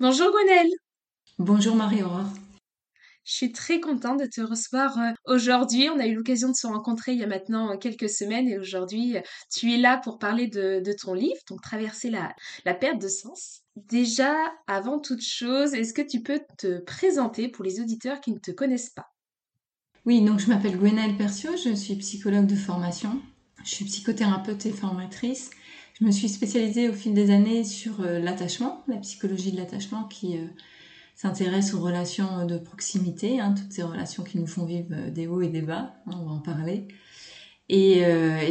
Bonjour Gwenelle. Bonjour Marie-Aurore. Je suis très contente de te recevoir euh, aujourd'hui. On a eu l'occasion de se rencontrer il y a maintenant euh, quelques semaines et aujourd'hui euh, tu es là pour parler de, ton livre, donc Traverser la, la perte de sens. Déjà, avant toute chose, est-ce que tu peux te présenter pour les auditeurs qui ne te connaissent pas? Oui, donc je m'appelle Gwenaëlle Percio, je suis psychologue de formation. Je suis psychothérapeute et formatrice je me suis spécialisée au fil des années sur euh, l'attachement, la psychologie de l'attachement qui euh, s'intéresse aux relations de proximité, hein, toutes ces relations qui nous font vivre euh, des hauts et des bas, hein, on va en parler. Et,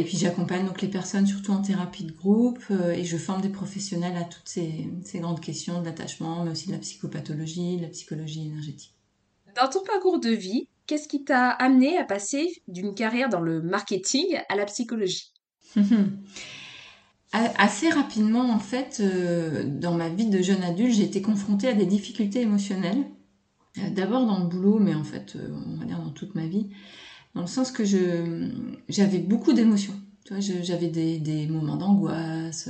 puis j'accompagne donc les personnes surtout en thérapie de groupe et je forme des professionnels à toutes ces, ces grandes questions de l'attachement, mais aussi de la psychopathologie, de la psychologie énergétique. Dans ton parcours de vie, qu'est-ce qui t'a amené à passer d'une carrière dans le marketing à la psychologie? Assez rapidement, en fait, euh, dans ma vie de jeune adulte, j'ai été confrontée à des difficultés émotionnelles. Euh, d'abord dans le boulot, mais en fait, euh, on va dire dans toute ma vie, dans le sens que j'avais beaucoup d'émotions. J'avais des, des, moments d'angoisse,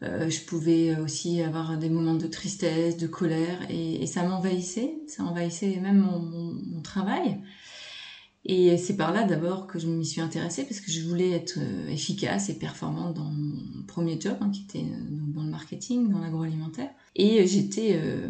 je pouvais aussi avoir des moments de tristesse, de colère, et, ça m'envahissait, ça envahissait même mon travail. Et c'est par là d'abord que je m'y suis intéressée parce que je voulais être euh, efficace et performante dans mon premier job hein, qui était euh, dans le marketing, dans l'agroalimentaire. Et j'étais euh,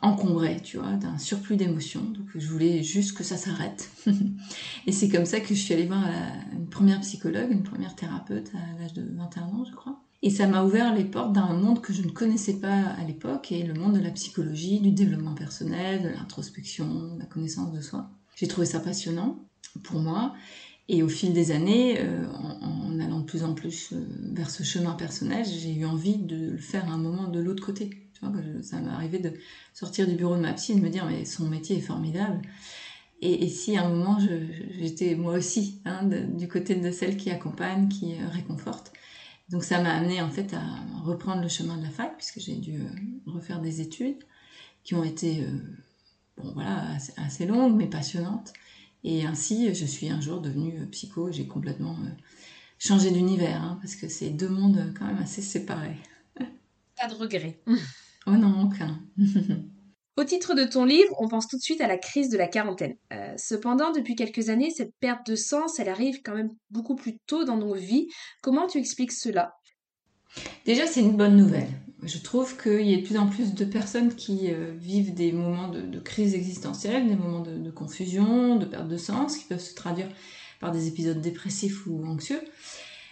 encombrée, tu vois, d'un surplus d'émotions. Donc je voulais juste que ça s'arrête. et c'est comme ça que je suis allée voir une première psychologue, une première thérapeute à l'âge de 21 ans, je crois. Et ça m'a ouvert les portes d'un monde que je ne connaissais pas à l'époque, et le monde de la psychologie, du développement personnel, de l'introspection, de la connaissance de soi. J'ai trouvé ça passionnant pour moi. Et au fil des années, euh, en, allant de plus en plus euh, vers ce chemin personnel, j'ai eu envie de le faire à un moment de l'autre côté. Tu vois, ça m'est arrivé de sortir du bureau de ma psy et de me dire mais son métier est formidable. Et, si à un moment j'étais moi aussi hein, du côté de celle qui accompagne, qui euh, réconforte. Donc ça m'a amené en fait à reprendre le chemin de la fac puisque j'ai dû refaire des études qui ont été bon voilà assez longues mais passionnantes. Et ainsi, je suis un jour devenue psycho, j'ai complètement euh, changé d'univers, hein, parce que c'est deux mondes quand même assez séparés. Pas de regret. Oh non, aucun. Au titre de ton livre, on pense tout de suite à la crise de la quarantaine. Euh, cependant, depuis quelques années, cette perte de sens, elle arrive quand même beaucoup plus tôt dans nos vies. Comment tu expliques cela? Déjà, c'est une bonne nouvelle. Je trouve qu'il y a de plus en plus de personnes qui euh, vivent des moments de, crise existentielle, des moments de, confusion, de perte de sens, qui peuvent se traduire par des épisodes dépressifs ou anxieux.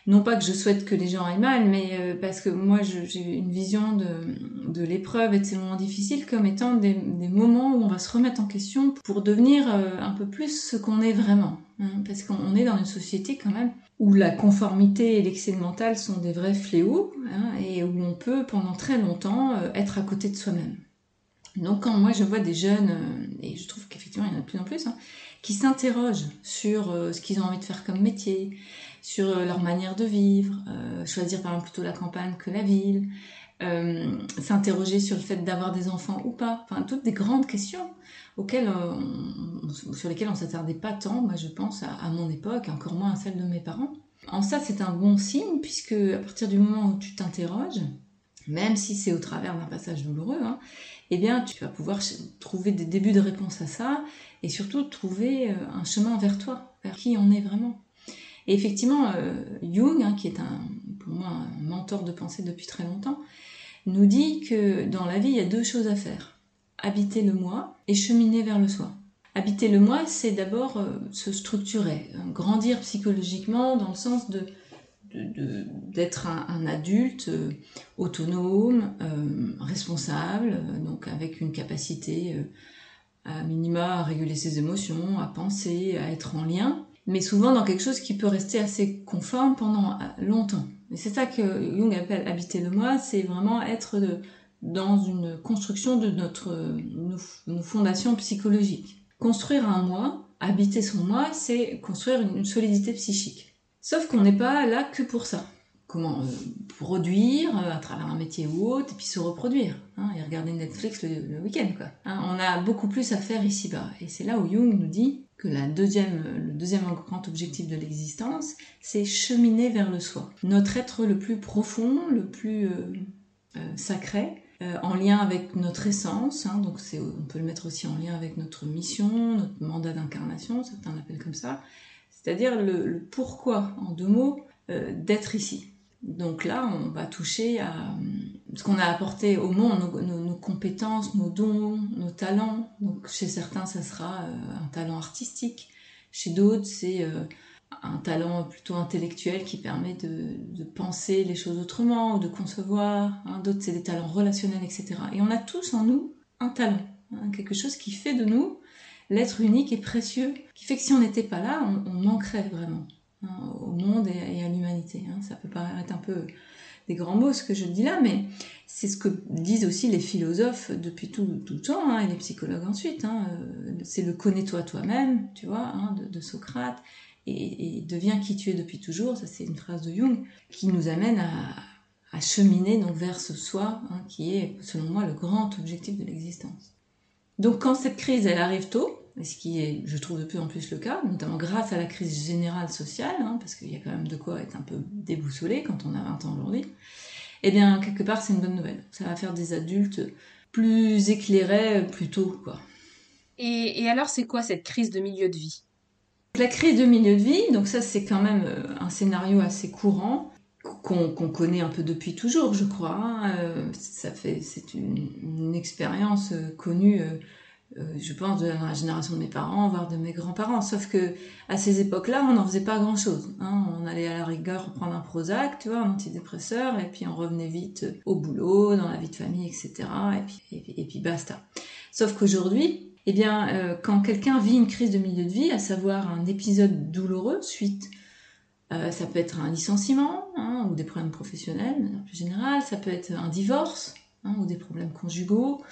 Non pas que je souhaite que les gens aillent mal, mais euh, parce que moi j'ai une vision de, l'épreuve et de ces moments difficiles comme étant des, moments où on va se remettre en question pour devenir euh, un peu plus ce qu'on est vraiment. Hein. parce qu'on est dans une société quand même où la conformité et l'excès mental sont des vrais fléaux hein, et où on peut pendant très longtemps euh, être à côté de soi-même. Donc quand moi je vois des jeunes, euh, et je trouve qu'effectivement il y en a de plus en plus, hein, qui s'interrogent sur euh, ce qu'ils ont envie de faire comme métier, sur leur manière de vivre, choisir par exemple plutôt la campagne que la ville, s'interroger sur le fait d'avoir des enfants ou pas, enfin toutes des grandes questions auxquelles sur lesquelles on s'attardait pas tant, moi je pense à, mon époque, encore moins à celle de mes parents. En ça, c'est un bon signe, puisque à partir du moment où tu t'interroges, même si c'est au travers d'un passage douloureux, hein, eh bien, tu vas pouvoir trouver des débuts de réponse à ça, et surtout trouver euh, un chemin vers toi, vers qui on est vraiment. Et effectivement, euh, Jung, hein, qui est un, pour moi un mentor de pensée depuis très longtemps, nous dit que dans la vie, il y a deux choses à faire. Habiter le moi et cheminer vers le soi. Habiter le moi, c'est d'abord euh, se structurer, euh, grandir psychologiquement dans le sens de d'être un, adulte euh, autonome, responsable, donc avec une capacité à minima à réguler ses émotions, à penser, à être en lien, mais souvent dans quelque chose qui peut rester assez conforme pendant longtemps. Et c'est ça que Jung appelle habiter le moi, c'est vraiment être dans une construction de notre nos, fondations psychologiques. Construire un moi, habiter son moi, c'est construire une solidité psychique. Sauf qu'on n'est pas là que pour ça comment euh, produire euh, à travers un métier ou autre, et puis se reproduire, hein, et regarder Netflix le, week-end. Quoi. Hein, on a beaucoup plus à faire ici-bas. Et c'est là où Jung nous dit que la deuxième, le deuxième grand objectif de l'existence, c'est cheminer vers le soi. Notre être le plus profond, le plus euh, sacré, en lien avec notre essence, hein, donc on peut le mettre aussi en lien avec notre mission, notre mandat d'incarnation, certains l'appellent comme ça, c'est-à-dire le, pourquoi, en deux mots, d'être ici. Donc là, on va toucher à ce qu'on a apporté au monde, nos, compétences, nos dons, nos talents. Donc chez certains, ça sera euh, un talent artistique. Chez d'autres, c'est euh, un talent plutôt intellectuel qui permet de, penser les choses autrement ou de concevoir. Hein. D'autres, c'est des talents relationnels, etc. Et on a tous en nous un talent, hein, quelque chose qui fait de nous l'être unique et précieux, qui fait que si on n'était pas là, on manquerait vraiment. Hein, au monde et, à l'humanité. Ça peut paraître un peu des grands mots ce que je dis là, mais c'est ce que disent aussi les philosophes depuis tout, le temps, et les psychologues ensuite. Euh, c'est le connais-toi toi-même, tu vois, de, Socrate, et, deviens qui tu es depuis toujours, ça c'est une phrase de Jung, qui nous amène à, cheminer donc vers ce soi, qui est selon moi le grand objectif de l'existence. Donc quand cette crise elle arrive tôt, ce qui est, je trouve, de plus en plus le cas, notamment grâce à la crise générale sociale, hein, parce qu'il y a quand même de quoi être un peu déboussolé quand on a 20 ans aujourd'hui, eh bien, quelque part, c'est une bonne nouvelle. Ça va faire des adultes plus éclairés plus tôt, quoi. Et, alors, c'est quoi cette crise de milieu de vie? La crise de milieu de vie, donc ça, c'est quand même euh, un scénario assez courant qu'on connaît un peu depuis toujours, je crois. Hein. Euh, ça fait, c'est une, expérience euh, connue je pense, de la génération de mes parents, voire de mes grands-parents. Sauf que à ces époques-là, on n'en faisait pas grand-chose. Hein. On allait à la rigueur prendre un Prozac, tu vois, un antidépresseur, et puis on revenait vite au boulot, dans la vie de famille, etc. Et puis, et puis, basta. Sauf qu'aujourd'hui, eh bien, euh, quand quelqu'un vit une crise de milieu de vie, à savoir un épisode douloureux suite euh, ça peut être un licenciement hein, ou des problèmes professionnels, en plus général. Ça peut être un divorce hein, ou des problèmes conjugaux.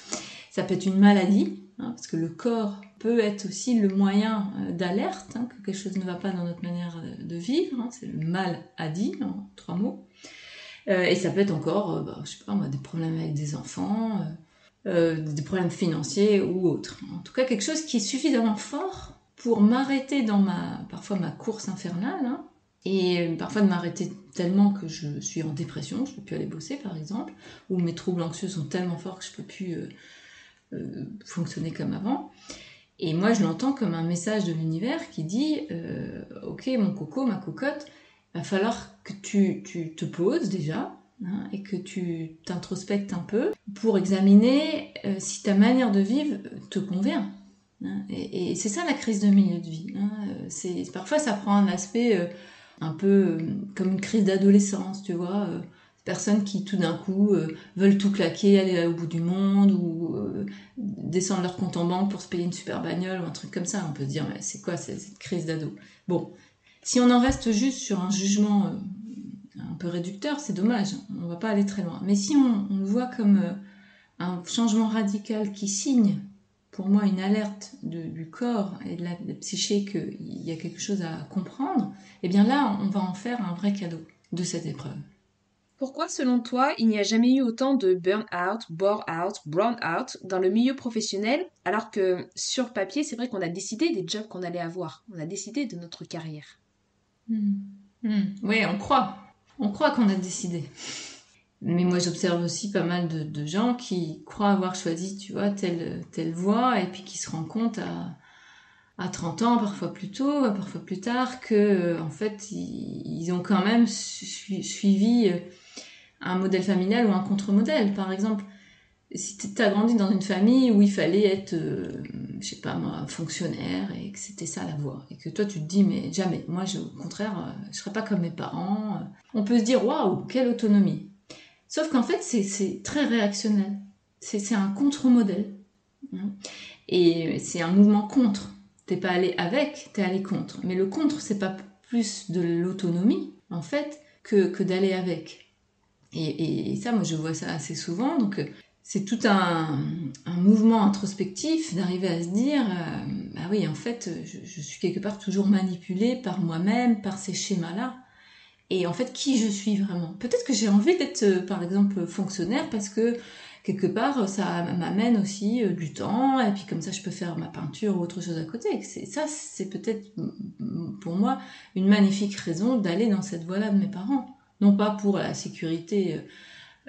Ça peut être une maladie. Hein, parce que le corps peut être aussi le moyen euh, d'alerte, que quelque chose ne va pas dans notre manière de vivre, c'est le mal à dit, en trois mots. Et ça peut être encore, bah, je sais pas des problèmes avec des enfants, des problèmes financiers ou autres. En tout cas, quelque chose qui est suffisamment fort pour m'arrêter dans ma, parfois ma course infernale, et parfois de m'arrêter tellement que je suis en dépression, je peux plus aller bosser par exemple, ou mes troubles anxieux sont tellement forts que je peux plus euh, fonctionner comme avant. Et moi, je l'entends comme un message de l'univers qui dit euh, Ok, mon coco, ma cocotte, va falloir que tu, tu te poses déjà hein, et que tu t'introspectes un peu pour examiner euh, si ta manière de vivre te convient. Hein. et, c'est ça la crise de milieu de vie. Hein. c'est, parfois, ça prend un aspect un peu comme une crise d'adolescence, tu vois personnes qui tout d'un coup euh, veulent tout claquer, aller au bout du monde ou euh, descendre leur compte en banque pour se payer une super bagnole ou un truc comme ça. On peut se dire mais c'est quoi cette crise d'ado? Bon, si on en reste juste sur un jugement euh, un peu réducteur, c'est dommage. On va pas aller très loin. Mais si on, le voit comme un changement radical qui signe pour moi une alerte du corps et de la, de la psyché qu'il y a quelque chose à comprendre, eh bien là on va en faire un vrai cadeau de cette épreuve. Pourquoi, selon toi, il n'y a jamais eu autant de burn-out, bore-out, brown-out dans le milieu professionnel, alors que sur papier, c'est vrai qu'on a décidé des jobs qu'on allait avoir, on a décidé de notre carrière? Hmm. Hmm. Oui, on croit, on croit qu'on a décidé. Mais moi, j'observe aussi pas mal de, gens qui croient avoir choisi, tu vois, telle, telle voie, et puis qui se rendent compte à, à 30 ans, parfois plus tôt, parfois plus tard, que en fait, ils, ont quand même suivi euh, un modèle familial ou un contre-modèle. Par exemple, si tu as grandi dans une famille où il fallait être, euh, je sais pas moi, fonctionnaire et que c'était ça la voie, et que toi tu te dis mais jamais, moi au contraire, euh, je serais pas comme mes parents, euh, on peut se dire waouh, quelle autonomie. Sauf qu'en fait c'est très réactionnel, c'est un contre-modèle. Hein. Et c'est un mouvement contre. T'es pas allé avec, t'es allé contre. Mais le contre, c'est pas plus de l'autonomie, en fait, que, que d'aller avec. Et, ça, moi, je vois ça assez souvent. Donc, c'est tout un, mouvement introspectif d'arriver à se dire, euh, bah oui, en fait, je, suis quelque part toujours manipulée par moi-même, par ces schémas-là. Et en fait, qui je suis vraiment? Peut-être que j'ai envie d'être, euh, par exemple, fonctionnaire parce que quelque part, ça m'amène aussi du temps, et puis comme ça, je peux faire ma peinture ou autre chose à côté. Ça, c'est peut-être pour moi une magnifique raison d'aller dans cette voie-là de mes parents non pas pour la sécurité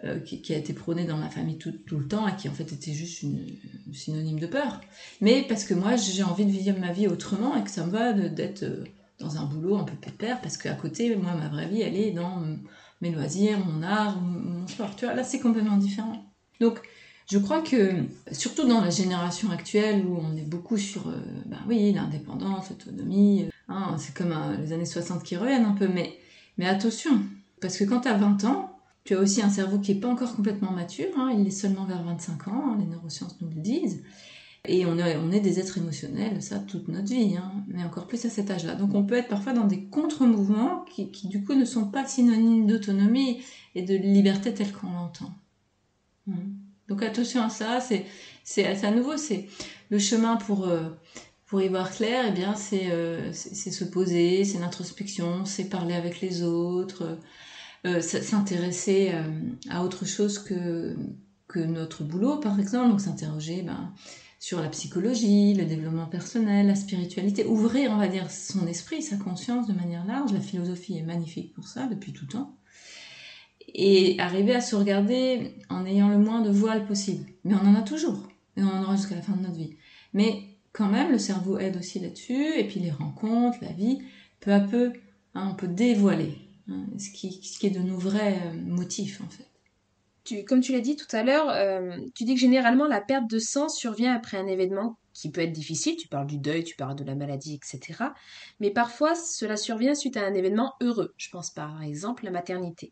euh, euh, qui, a été prônée dans ma famille tout, le temps et qui en fait était juste une, synonyme de peur, mais parce que moi j'ai envie de vivre ma vie autrement et que ça me va d'être euh, dans un boulot un peu pépère parce qu'à côté, moi ma vraie vie elle est dans mes loisirs, mon art, mon sport. Tu vois, là c'est complètement différent. Donc je crois que, surtout dans la génération actuelle où on est beaucoup sur, ben oui, l'indépendance, l'autonomie, hein, c'est comme les années 60 qui reviennent un peu, mais, mais attention, parce que quand tu as 20 ans, tu as aussi un cerveau qui n'est pas encore complètement mature, hein, il est seulement vers 25 ans, hein, les neurosciences nous le disent. Et on est, des êtres émotionnels, ça, toute notre vie, hein, mais encore plus à cet âge-là. Donc on peut être parfois dans des contre-mouvements qui, du coup, ne sont pas synonymes d'autonomie et de liberté telle qu'on l'entend. Hmm. Donc attention à ça, c'est, c'est à nouveau, c'est le chemin pour, euh, pour y voir clair, eh bien, c'est, euh, c'est, se poser, c'est l'introspection, c'est parler avec les autres, euh, s'intéresser euh, à autre chose que, notre boulot, par exemple. Donc s'interroger ben, sur la psychologie, le développement personnel, la spiritualité, ouvrir, on va dire, son esprit, sa conscience de manière large. La philosophie est magnifique pour ça depuis tout temps. Et arriver à se regarder en ayant le moins de voiles possible. Mais on en a toujours. Et on en aura jusqu'à la fin de notre vie. Mais quand même, le cerveau aide aussi là-dessus. Et puis les rencontres, la vie, peu à peu, hein, on peut dévoiler Hein, ce, qui, est de nos vrais euh, motifs en fait. Tu, comme tu l'as dit tout à l'heure, euh, tu dis que généralement la perte de sang survient après un événement qui peut être difficile, tu parles du deuil, tu parles de la maladie, etc. Mais parfois cela survient suite à un événement heureux, je pense par exemple la maternité.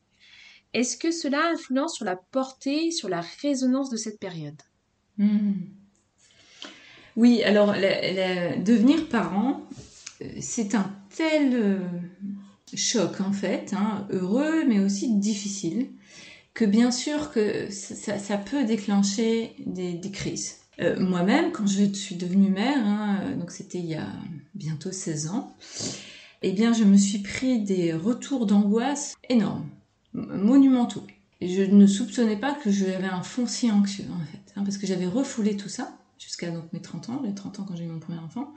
Est-ce que cela influence sur la portée, sur la résonance de cette période? Hmm. Oui, alors devenir parent, euh, c'est un tel choc en fait, hein, heureux mais aussi difficile, que bien sûr que ça, peut déclencher des, crises. Euh, moi-même, quand je suis devenue mère, hein, donc c'était il y a bientôt 16 ans, eh bien je me suis pris des retours d'angoisse énormes, monumentaux. Et je ne soupçonnais pas que j'avais un foncier anxieux en fait, hein, parce que j'avais refoulé tout ça jusqu'à mes 30 ans, les 30 ans quand j'ai eu mon premier enfant.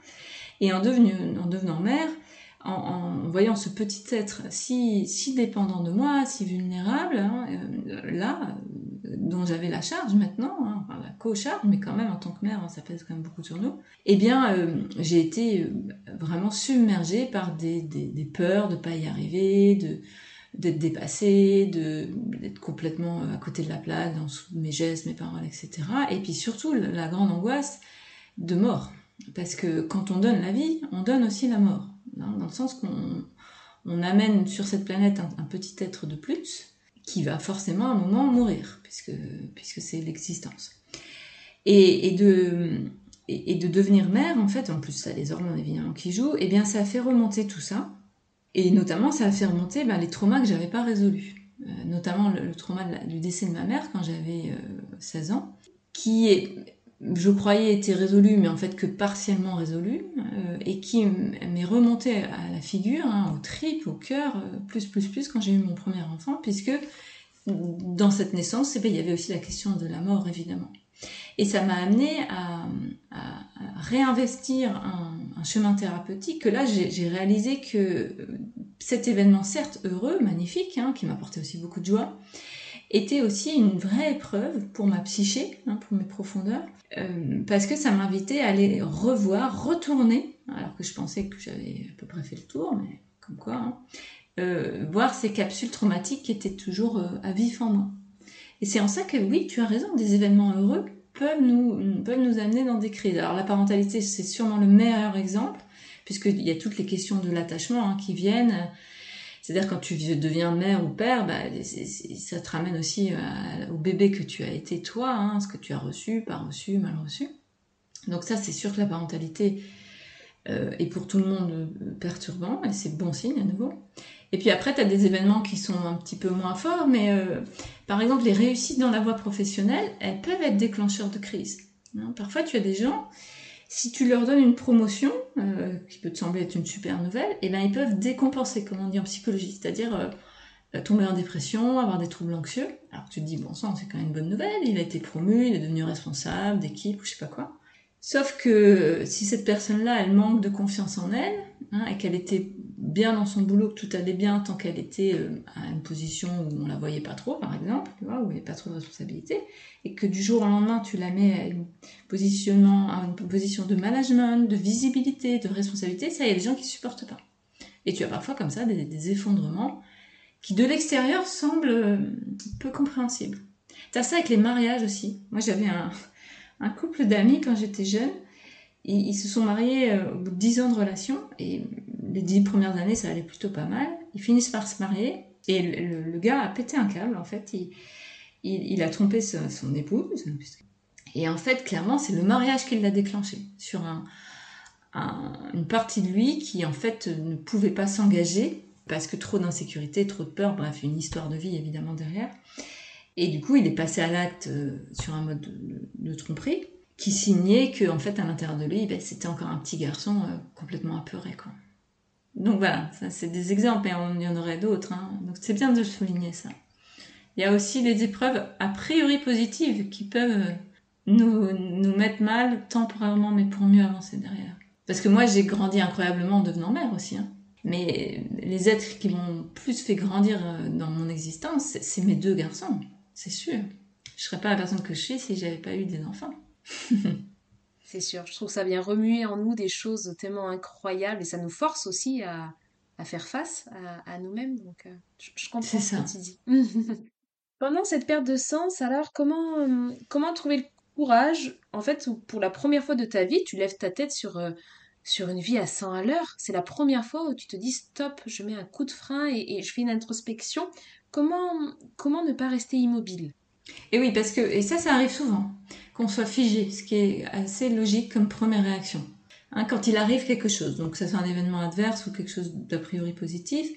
Et en devenant mère, en, voyant ce petit être si, dépendant de moi, si vulnérable, hein, euh, là, dont j'avais la charge maintenant, hein, la co-charge, mais quand même en tant que mère, ça pèse quand même beaucoup sur nous, eh bien, euh, j'ai été euh, vraiment submergée par des, peurs de ne pas y arriver, d'être dépassée, d'être complètement à côté de la plaque dans mes gestes, mes paroles, etc. Et puis surtout la grande angoisse de mort, parce que quand on donne la vie, on donne aussi la mort. Hein, dans le sens qu'on on amène sur cette planète un, petit être de plus qui va forcément à un moment mourir, puisque, puisque c'est l'existence. Et, de, et, de devenir mère, en fait, en plus ça les hormones évidemment qui jouent, et eh bien ça a fait remonter tout ça, et notamment ça a fait remonter ben, les traumas que j'avais pas résolus, euh, notamment le, trauma du décès de ma mère quand j'avais 16 euh, ans, qui est je croyais était résolu, mais en fait que partiellement résolu, euh, et qui m'est remonté à la figure, hein, au trip, au cœur, euh, plus, plus, plus, quand j'ai eu mon premier enfant, puisque dans cette naissance, eh ben, il y avait aussi la question de la mort, évidemment. Et ça m'a amené à, réinvestir un, chemin thérapeutique, que là, j'ai réalisé que cet événement, certes heureux, magnifique, hein, qui m'apportait aussi beaucoup de joie, était aussi une vraie épreuve pour ma psyché, hein, pour mes profondeurs, euh, parce que ça m'invitait à aller revoir, retourner, alors que je pensais que j'avais à peu près fait le tour, mais comme quoi, hein, euh, voir ces capsules traumatiques qui étaient toujours euh, à vif en moi. Et c'est en ça que oui, tu as raison, des événements heureux peuvent nous, peuvent nous amener dans des crises. Alors la parentalité, c'est sûrement le meilleur exemple, puisqu'il y a toutes les questions de l'attachement hein, qui viennent c'est-à-dire quand tu deviens mère ou père, bah, ça te ramène aussi au bébé que tu as été toi, hein, ce que tu as reçu, pas reçu, mal reçu. Donc ça, c'est sûr que la parentalité euh, est pour tout le monde euh, perturbant, et c'est bon signe à nouveau. Et puis après, tu as des événements qui sont un petit peu moins forts, mais euh, par exemple, les réussites dans la voie professionnelle, elles peuvent être déclencheurs de crise. Hein, parfois, tu as des gens, si tu leur donnes une promotion, qui peut te sembler être une super nouvelle, eh ben, ils peuvent décompenser, comme on dit en psychologie, c'est-à-dire tomber en dépression, avoir des troubles anxieux. Alors tu te dis, bon sang, c'est quand même une bonne nouvelle, il a été promu, il est devenu responsable d'équipe ou je sais pas quoi. Sauf que si cette personne-là, elle manque de confiance en elle, hein, et qu'elle était bien dans son boulot, que tout allait bien tant qu'elle était euh, à une position où on la voyait pas trop, par exemple, tu vois, où il n'y avait pas trop de responsabilité, et que du jour au lendemain, tu la mets à une, positionnement, à une position de management, de visibilité, de responsabilité, ça, il y a des gens qui supportent pas. Et tu as parfois comme ça des, effondrements qui de l'extérieur semblent euh, peu compréhensibles. T'as ça avec les mariages aussi. Moi, j'avais un, un couple d'amis quand j'étais jeune. Ils, se sont mariés euh, au bout de 10 ans de relation et les 10 premières années, ça allait plutôt pas mal. Ils finissent par se marier et le, gars a pété un câble. En fait, il, a trompé son, épouse. Et en fait, clairement, c'est le mariage qui l'a déclenché sur un, une partie de lui qui, en fait, ne pouvait pas s'engager parce que trop d'insécurité, trop de peur, bref, une histoire de vie évidemment derrière. Et du coup, il est passé à l'acte euh, sur un mode de, tromperie qui signait que, en fait, à l'intérieur de lui, ben, c'était encore un petit garçon euh, complètement apeuré, quoi. Donc voilà, ça c'est des exemples, et il y en aurait d'autres. Hein. Donc c'est bien de souligner ça. Il y a aussi les épreuves a priori positives qui peuvent nous, nous mettre mal temporairement, mais pour mieux avancer derrière. Parce que moi, j'ai grandi incroyablement en devenant mère aussi. Hein. Mais les êtres qui m'ont plus fait grandir euh, dans mon existence, c'est mes deux garçons c'est sûr. Je serais pas la personne que je suis si j'avais pas eu des enfants. c'est sûr, je trouve que ça vient remuer en nous des choses tellement incroyables et ça nous force aussi à, faire face à, nous-mêmes. Donc, euh, je, comprends ce que tu dis. Pendant cette perte de sens, alors, comment, euh, comment trouver le courage, en fait, pour la première fois de ta vie, tu lèves ta tête sur, euh, sur une vie à 100 à l'heure. C'est la première fois où tu te dis stop, je mets un coup de frein et je fais une introspection Comment, comment ne pas rester immobile? Et oui, parce que, et ça, ça arrive souvent, qu'on soit figé, ce qui est assez logique comme première réaction. Hein, quand il arrive quelque chose, donc ça soit un événement adverse ou quelque chose d'a priori positif,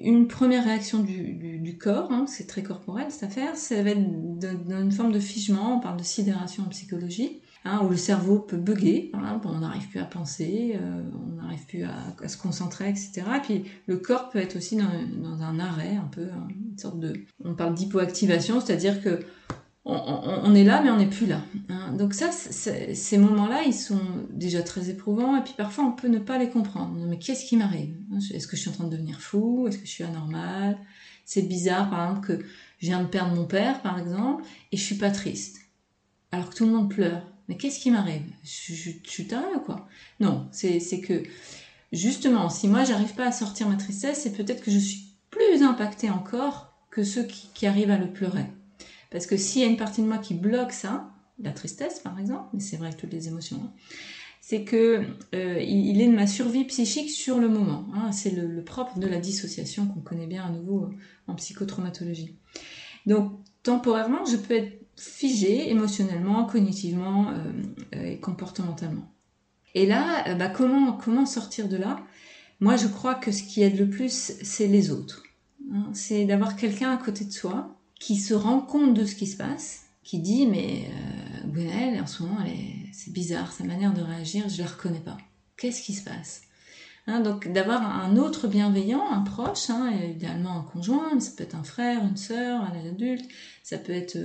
une première réaction du, du, corps, hein, c'est très corporel cette affaire, ça va être dans une forme de figement, on parle de sidération en psychologie, Hein, où le cerveau peut bugger, on n'arrive plus à penser, euh, on n'arrive plus à, se concentrer, etc. Et puis le corps peut être aussi dans, un arrêt, un peu, hein, une sorte de... On parle d'hypoactivation, c'est-à-dire que on, est là, mais on n'est plus là. Hein. Donc ça, ces moments-là, ils sont déjà très éprouvants, et puis parfois on peut ne pas les comprendre. Mais qu'est-ce qui m'arrive Est-ce que je suis en train de devenir fou? Est-ce que je suis anormal C'est bizarre, par exemple, que je viens de perdre mon père, par exemple, et je suis pas triste, alors que tout le monde pleure mais qu'est-ce qui m'arrive? Je, suis ou quoi? Non, c'est que justement, si moi j'arrive pas à sortir ma tristesse, c'est peut-être que je suis plus impactée encore que ceux qui, arrivent à le pleurer. Parce que s'il y a une partie de moi qui bloque ça, la tristesse par exemple, mais c'est vrai que toutes les émotions, hein, c'est que euh, est de ma survie psychique sur le moment. Hein, c'est le, le, propre de la dissociation qu'on connaît bien à nouveau en psychotraumatologie. Donc temporairement, je peux être figé émotionnellement, cognitivement euh, euh, et comportementalement. Et là, euh, bah, comment, comment sortir de là? Moi, je crois que ce qui aide le plus, c'est les autres. Hein. c'est d'avoir quelqu'un à côté de soi qui se rend compte de ce qui se passe, qui dit mais euh, en ce moment, c'est bizarre, sa manière de réagir, je la reconnais pas. Qu'est-ce qui se passe? Hein, donc d'avoir un autre bienveillant, un proche, hein, idéalement un conjoint, ça peut être un frère, une sœur, un adulte, ça peut être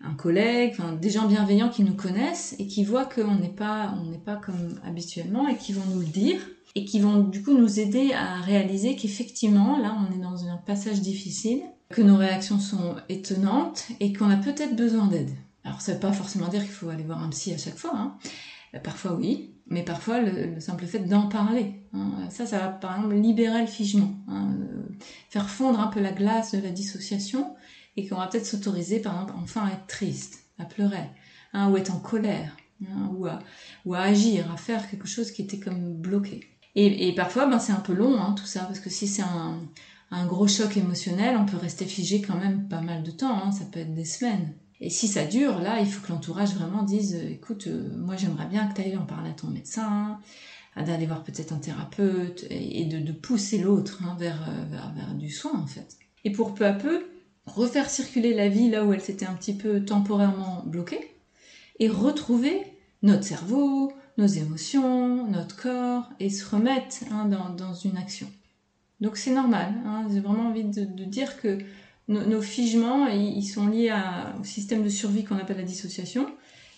un collègue, enfin, des gens bienveillants qui nous connaissent et qui voient qu'on n'est pas, pas comme habituellement et qui vont nous le dire et qui vont du coup nous aider à réaliser qu'effectivement, là, on est dans un passage difficile, que nos réactions sont étonnantes et qu'on a peut-être besoin d'aide. Alors, ça ne veut pas forcément dire qu'il faut aller voir un psy à chaque fois. Hein. Parfois, oui, mais parfois, le, simple fait d'en parler, hein. ça, ça va par exemple libérer le figement, hein. faire fondre un peu la glace de la dissociation et qu'on va peut-être s'autoriser, par exemple, enfin à être triste, à pleurer, hein, ou être en colère, hein, ou, à, ou à agir, à faire quelque chose qui était comme bloqué. Et, et parfois, ben, c'est un peu long, hein, tout ça, parce que si c'est un, un, gros choc émotionnel, on peut rester figé quand même pas mal de temps, hein, ça peut être des semaines. Et si ça dure, là, il faut que l'entourage vraiment dise, écoute, moi j'aimerais bien que tu ailles en parler à ton médecin, d'aller voir peut-être un thérapeute, et de, pousser l'autre vers, vers, vers du soin en fait. Et pour peu à peu, refaire circuler la vie là où elle s'était un petit peu temporairement bloquée, et retrouver notre cerveau, nos émotions, notre corps, et se remettre hein, dans, une action. Donc c'est normal, hein, j'ai vraiment envie de, dire que nos, figements, ils, sont liés au système de survie qu'on appelle la dissociation.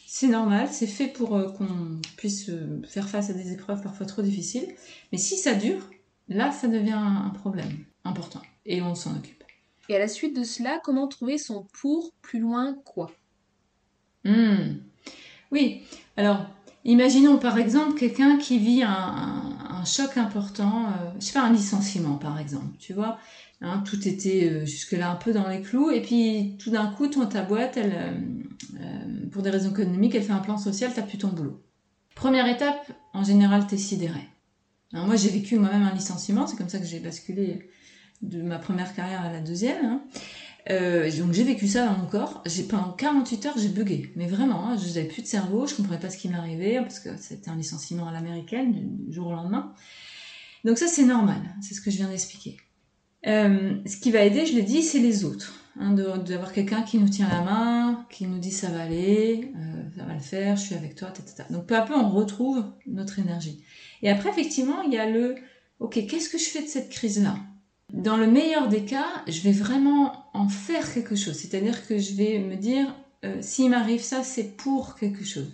C'est normal, c'est fait pour euh, qu'on puisse euh, faire face à des épreuves parfois trop difficiles. Mais si ça dure, là, ça devient un problème important. Et on s'en occupe. Et à la suite de cela, comment trouver son pour plus loin quoi? Hmm. Oui, alors imaginons par exemple quelqu'un qui vit un, choc important, euh, je sais pas, un licenciement par exemple, tu vois. Hein, tout était euh, jusque-là un peu dans les clous, et puis tout d'un coup, ton, ta boîte, elle, euh, pour des raisons économiques, elle fait un plan social, t'as plus ton boulot. Première étape, en général, t'es sidéré. moi, j'ai vécu moi-même un licenciement, c'est comme ça que j'ai basculé de ma première carrière à la deuxième. Hein. Euh, donc j'ai vécu ça dans mon corps. Pendant 48 heures j'ai bugué, mais vraiment, hein, je n'avais plus de cerveau, je comprenais pas ce qui m'arrivait parce que c'était un licenciement à l'américaine du, jour au lendemain. Donc ça c'est normal, c'est ce que je viens d'expliquer. Euh, ce qui va aider, je l'ai dit, c'est les autres. Hein, d'avoir quelqu'un qui nous tient la main, qui nous dit ça va aller, euh, ça va le faire, je suis avec toi, etc. Donc peu à peu on retrouve notre énergie. Et après effectivement il y a le ok qu'est-ce que je fais de cette crise là dans le meilleur des cas, je vais vraiment en faire quelque chose. C'est-à-dire que je vais me dire, euh, s'il m'arrive ça, c'est pour quelque chose.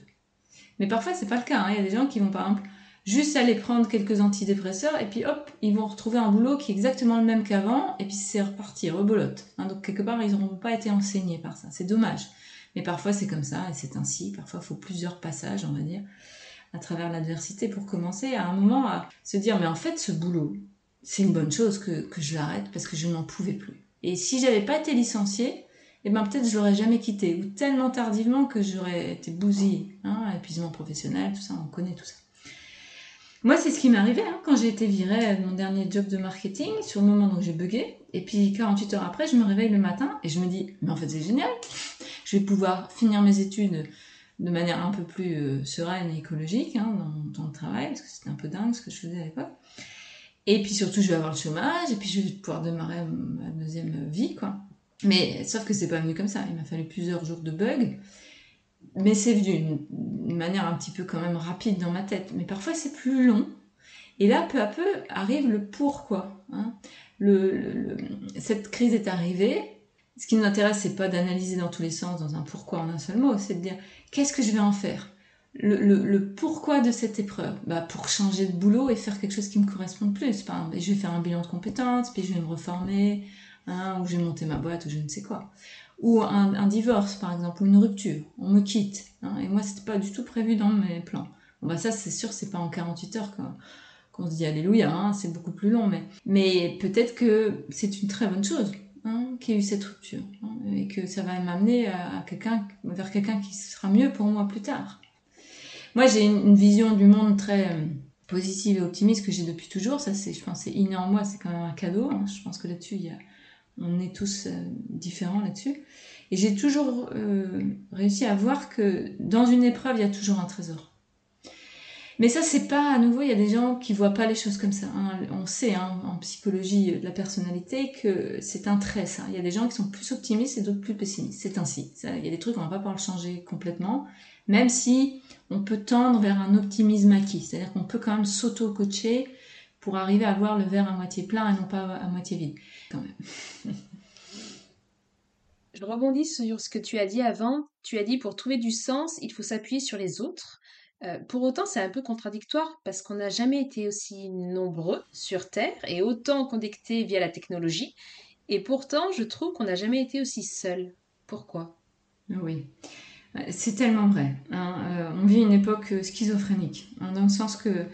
Mais parfois, c'est pas le cas. Hein. Il y a des gens qui vont, par exemple, juste aller prendre quelques antidépresseurs et puis hop, ils vont retrouver un boulot qui est exactement le même qu'avant et puis c'est reparti, rebolote. Hein. donc quelque part, ils n'auront pas été enseignés par ça. C'est dommage. Mais parfois, c'est comme ça et c'est ainsi. Parfois, il faut plusieurs passages, on va dire, à travers l'adversité pour commencer à un moment à se dire, mais en fait, ce boulot, c'est une bonne chose que, je l'arrête parce que je n'en pouvais plus. Et si j'avais pas été licenciée, eh ben peut-être je l'aurais jamais quitté ou tellement tardivement que j'aurais été bousillée, hein, épuisement professionnel, tout ça, on connaît tout ça. Moi, c'est ce qui m'est arrivé hein, quand j'ai été virée de mon dernier job de marketing. Sur le moment où j'ai bugué, et puis 48 heures après, je me réveille le matin et je me dis, mais en fait, c'est génial. Je vais pouvoir finir mes études de manière un peu plus euh, sereine et écologique hein, dans mon temps de travail, parce que c'était un peu dingue ce que je faisais à l'époque. Et puis surtout, je vais avoir le chômage, et puis je vais pouvoir démarrer ma deuxième vie, quoi. Mais sauf que c'est pas venu comme ça. Il m'a fallu plusieurs jours de bugs. Mais c'est venu d'une manière un petit peu quand même rapide dans ma tête. Mais parfois c'est plus long. Et là, peu à peu, arrive le pourquoi. Hein. Cette crise est arrivée. Ce qui nous intéresse, c'est pas d'analyser dans tous les sens dans un pourquoi en un seul mot, c'est de dire qu'est-ce que je vais en faire? Le, pourquoi de cette épreuve? Bah, Pour changer de boulot et faire quelque chose qui me correspond plus. je vais faire un bilan de compétences, puis je vais me reformer, hein, ou je vais monter ma boîte, ou je ne sais quoi. Ou un, divorce, par exemple, ou une rupture. On me quitte. Hein, et moi, c'était pas du tout prévu dans mes plans. Bah, ça, c'est sûr, c'est pas en 48 heures qu'on se dit Alléluia, hein, c'est beaucoup plus long. Mais, peut-être que c'est une très bonne chose qu'il y ait eu cette rupture. et que ça va m'amener à, quelqu'un, vers quelqu'un qui sera mieux pour moi plus tard. Moi, j'ai une, vision du monde très euh, positive et optimiste que j'ai depuis toujours. Ça, je pense, c'est inné en moi. C'est quand même un cadeau. Hein. Je pense que là-dessus, on est tous euh, différents là-dessus. Et j'ai toujours euh, réussi à voir que dans une épreuve, il y a toujours un trésor. Mais ça, c'est pas à nouveau. Il y a des gens qui voient pas les choses comme ça. Hein. On sait hein, en psychologie de la personnalité que c'est un trait. Ça. Il y a des gens qui sont plus optimistes et d'autres plus pessimistes. C'est ainsi. il y a des trucs on va pas pouvoir le changer complètement, même si on peut tendre vers un optimisme acquis. C'est-à-dire qu'on peut quand même s'auto-coacher pour arriver à voir le verre à moitié plein et non pas à moitié vide. Quand même. Je rebondis sur ce que tu as dit avant. Tu as dit pour trouver du sens, il faut s'appuyer sur les autres. Euh, pour autant, c'est un peu contradictoire parce qu'on n'a jamais été aussi nombreux sur Terre et autant connectés via la technologie. Et pourtant, je trouve qu'on n'a jamais été aussi seul. Pourquoi? Oui. C'est tellement vrai. Hein. Euh, on vit une époque euh, schizophrénique, hein, dans le sens que, euh,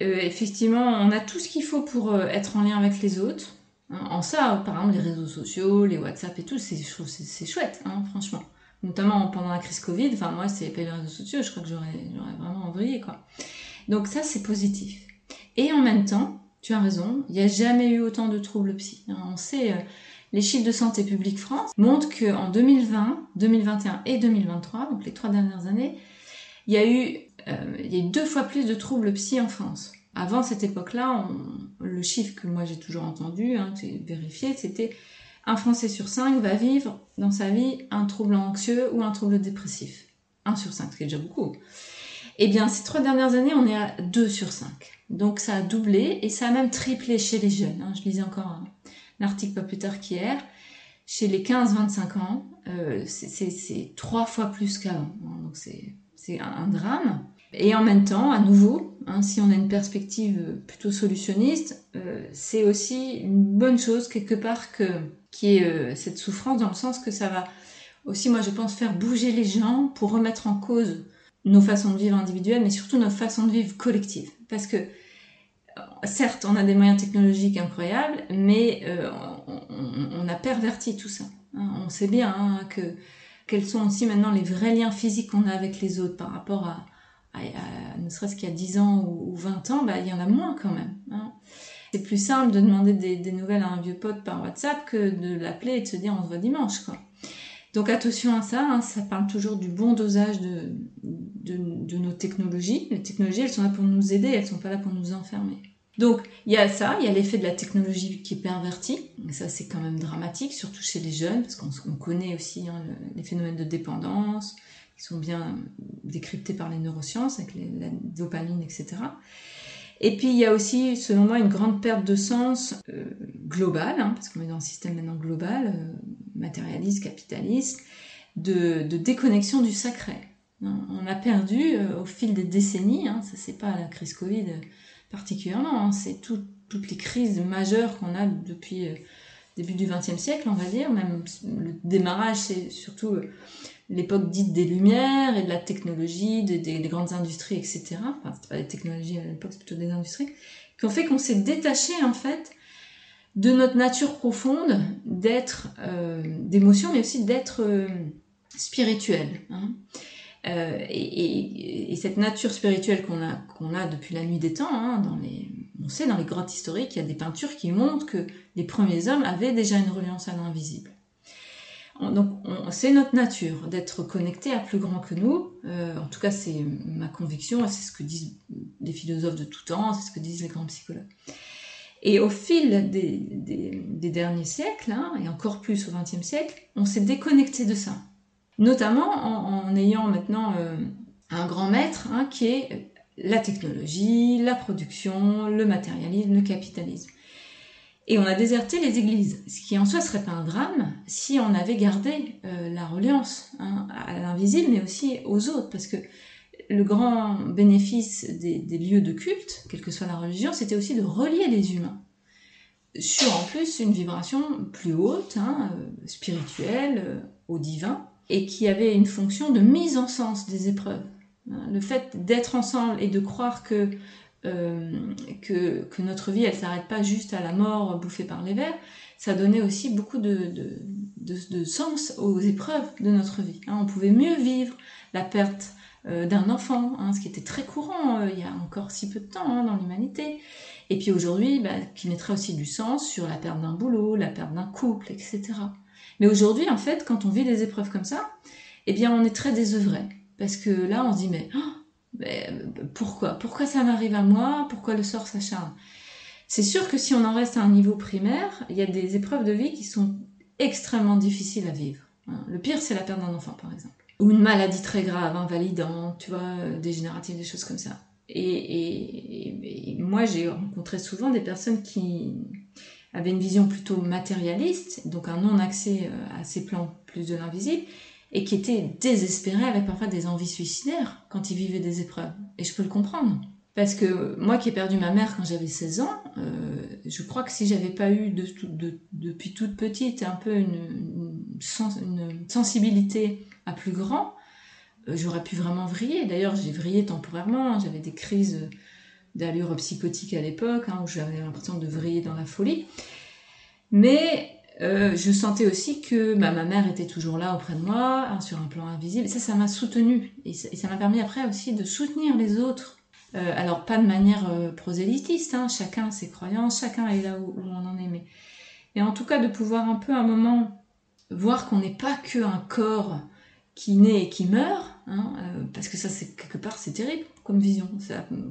effectivement, on a tout ce qu'il faut pour être en lien avec les autres. Hein. En ça, par exemple, les réseaux sociaux, les WhatsApp et tout, c'est, c'est, chouette, franchement. Notamment pendant la crise Covid. Enfin, moi, c'est pas les réseaux sociaux, je crois que j'aurais, vraiment envoyé. Donc ça, c'est positif. Et en même temps, tu as raison, il n'y a jamais eu autant de troubles psy. On sait les chiffres de Santé publique France montrent qu'en 2020, 2021 et 2023, donc les trois dernières années, il y a eu, euh, il y a eu deux fois plus de troubles psy en France. Avant cette époque-là, le chiffre que moi j'ai toujours entendu, hein, vérifié, c'était un Français sur cinq va vivre dans sa vie un trouble anxieux ou un trouble dépressif. Un sur cinq, ce qui est déjà beaucoup. Eh bien, ces trois dernières années, on est à 2 sur 5. Donc ça a doublé et ça a même triplé chez les jeunes. Hein. Je lisais encore un, article pas plus tard qu'hier. Chez les 15-25 ans, euh, c'est trois fois plus qu'avant. Hein. Donc c'est un, drame. Et en même temps, à nouveau, hein, si on a une perspective plutôt solutionniste, euh, c'est aussi une bonne chose quelque part que qui est euh, cette souffrance dans le sens que ça va aussi, moi je pense, faire bouger les gens pour remettre en cause nos façons de vivre individuelles, mais surtout nos façons de vivre collectives. Parce que, certes, on a des moyens technologiques incroyables, mais euh, on, a perverti tout ça. Hein. On sait bien hein, que quels sont aussi maintenant les vrais liens physiques qu'on a avec les autres par rapport à, ne serait-ce qu'il y a 10 ans ou, 20 ans, bah, il y en a moins quand même. Hein. C'est plus simple de demander des, nouvelles à un vieux pote par WhatsApp que de l'appeler et de se dire on se voit dimanche. Donc attention à ça, ça parle toujours du bon dosage de, de, nos technologies. Les technologies, elles sont là pour nous aider, elles sont pas là pour nous enfermer. Donc il y a ça, il y a l'effet de la technologie qui est perverti. Et ça c'est quand même dramatique, surtout chez les jeunes, parce qu'on connaît aussi hein, les phénomènes de dépendance, qui sont bien décryptés par les neurosciences, avec la dopamine, etc. Et puis il y a aussi, selon moi, une grande perte de sens euh, globale, hein, parce qu'on est dans un système maintenant global, euh, matérialiste, capitaliste, de, déconnexion du sacré. On a perdu euh, au fil des décennies, hein, ça c'est pas la crise Covid particulièrement, hein, c'est toutes les crises majeures qu'on a depuis début du XXe siècle, on va dire, même le démarrage, c'est surtout l'époque dite des Lumières et de la technologie, des, grandes industries, etc. Enfin, c'était pas des technologies à l'époque, c'est plutôt des industries, qui ont fait qu'on s'est détaché en fait de notre nature profonde d'être euh, d'émotion, mais aussi d'être euh, spirituel. Hein. Euh, et, cette nature spirituelle qu'on a, depuis la nuit des temps, hein, on sait dans les grottes historiques, il y a des peintures qui montrent que les premiers hommes avaient déjà une reliance à l'invisible. Donc c'est notre nature d'être connecté à plus grand que nous. Euh, en tout cas, c'est ma conviction c'est ce que disent les philosophes de tout temps, c'est ce que disent les grands psychologues. Et au fil des, derniers siècles, hein, et encore plus au XXe siècle, on s'est déconnecté de ça. Notamment en, ayant maintenant euh, un grand maître hein, qui est la technologie, la production, le matérialisme, le capitalisme. Et on a déserté les églises, ce qui en soi serait pas un drame si on avait gardé euh, la reliance hein, à l'invisible, mais aussi aux autres, parce que le grand bénéfice des, lieux de culte, quelle que soit la religion, c'était aussi de relier les humains sur en plus une vibration plus haute, hein, euh, spirituelle, au divin, et qui avait une fonction de mise en sens des épreuves. Hein. Le fait d'être ensemble et de croire que euh, que, notre vie, elle s'arrête pas juste à la mort bouffée par les vers, ça donnait aussi beaucoup de, sens aux épreuves de notre vie. Hein. on pouvait mieux vivre la perte euh, d'un enfant, hein, ce qui était très courant euh, il y a encore si peu de temps dans l'humanité. Et puis aujourd'hui, bah, qui mettrait aussi du sens sur la perte d'un boulot, la perte d'un couple, etc. Mais aujourd'hui, en fait, quand on vit des épreuves comme ça, eh bien, on est très désœuvré. Parce que là, on se dit, mais oh, pourquoi? Pourquoi ça m'arrive à moi? Pourquoi le sort s'acharne? C'est sûr que si on en reste à un niveau primaire, il y a des épreuves de vie qui sont extrêmement difficiles à vivre. Hein. Le pire, c'est la perte d'un enfant, par exemple. Ou une maladie très grave, invalidante, tu vois, euh, dégénérative, des choses comme ça. Et, moi, j'ai rencontré souvent des personnes qui avaient une vision plutôt matérialiste, donc un non-accès euh, à ces plans plus de l'invisible, et qui étaient désespérés avec parfois des envies suicidaires quand ils vivaient des épreuves. Et je peux le comprendre. Parce que moi qui ai perdu ma mère quand j'avais 16 ans, euh, je crois que si j'avais pas eu de, depuis toute petite un peu une, sensibilité à plus grand, euh, j'aurais pu vraiment vriller. D'ailleurs, j'ai vrillé temporairement, j'avais des crises d'allure psychotique à l'époque, hein, où j'avais l'impression de vriller dans la folie. Mais euh, je sentais aussi que ma mère était toujours là auprès de moi, hein, sur un plan invisible. Ça, ça m'a soutenue. Et ça m'a permis après aussi de soutenir les autres. Euh, alors, pas de manière euh, prosélytiste, hein, chacun ses croyances, chacun est là où, on en est. Mais, et en tout cas de pouvoir un peu un moment voir qu'on n'est pas que un corps qui naît et qui meurt, parce que ça, c'est quelque part, c'est terrible comme vision.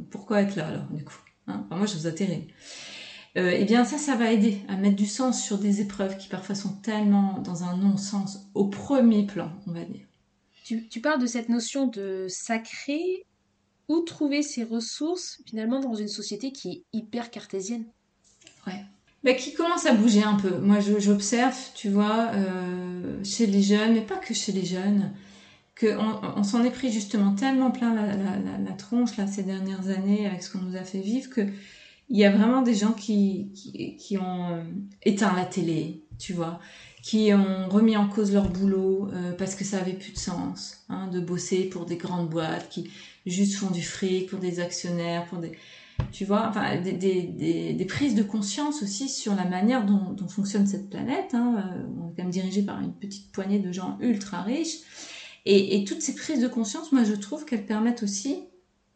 pourquoi être là alors, du coup hein? Moi, je vous terrible. Euh, eh bien, ça, ça va aider à mettre du sens sur des épreuves qui parfois sont tellement dans un non-sens au premier plan, on va dire. Tu, tu parles de cette notion de sacré. Où trouver ces ressources finalement dans une société qui est hyper cartésienne? Ouais. Bah, qui commence à bouger un peu. Moi, j'observe, tu vois, euh, chez les jeunes, mais pas que chez les jeunes, qu'on on, s'en est pris justement tellement plein la, tronche là ces dernières années avec ce qu'on nous a fait vivre que il y a vraiment des gens qui, qui, ont euh, éteint la télé, tu vois, qui ont remis en cause leur boulot euh, parce que ça avait plus de sens hein, de bosser pour des grandes boîtes qui juste font du fric pour des actionnaires, pour des tu vois, enfin, des, des, des, prises de conscience aussi sur la manière dont, dont fonctionne cette planète. Hein. Euh, on est quand même dirigé par une petite poignée de gens ultra riches. Et, toutes ces prises de conscience, moi, je trouve qu'elles permettent aussi,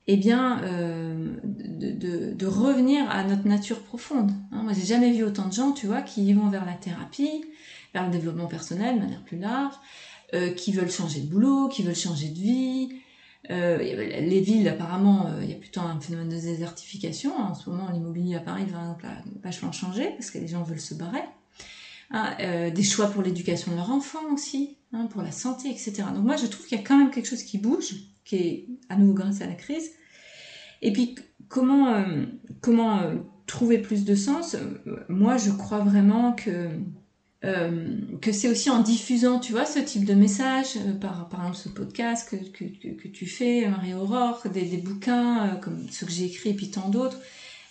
eh bien, euh, de, revenir à notre nature profonde. Hein. Moi, j'ai jamais vu autant de gens, tu vois, qui vont vers la thérapie, vers le développement personnel de manière plus large, euh, qui veulent changer de boulot, qui veulent changer de vie, euh, les villes, apparemment, il y a plutôt un phénomène de désertification. En ce moment, l'immobilier à Paris, par exemple, a vachement changé parce que les gens veulent se barrer. Euh, des choix pour l'éducation de leur enfant aussi, hein, pour la santé, etc. Donc moi, je trouve qu'il y a quand même quelque chose qui bouge, qui est à nouveau grâce à la crise. Et puis, comment, comment trouver plus de sens? Moi, je crois vraiment que euh, que c'est aussi en diffusant, tu vois, ce type de message, euh, par, par exemple ce podcast que, que, tu fais, Marie-Aurore, des, des bouquins euh, comme ceux que j'ai écrits et puis tant d'autres.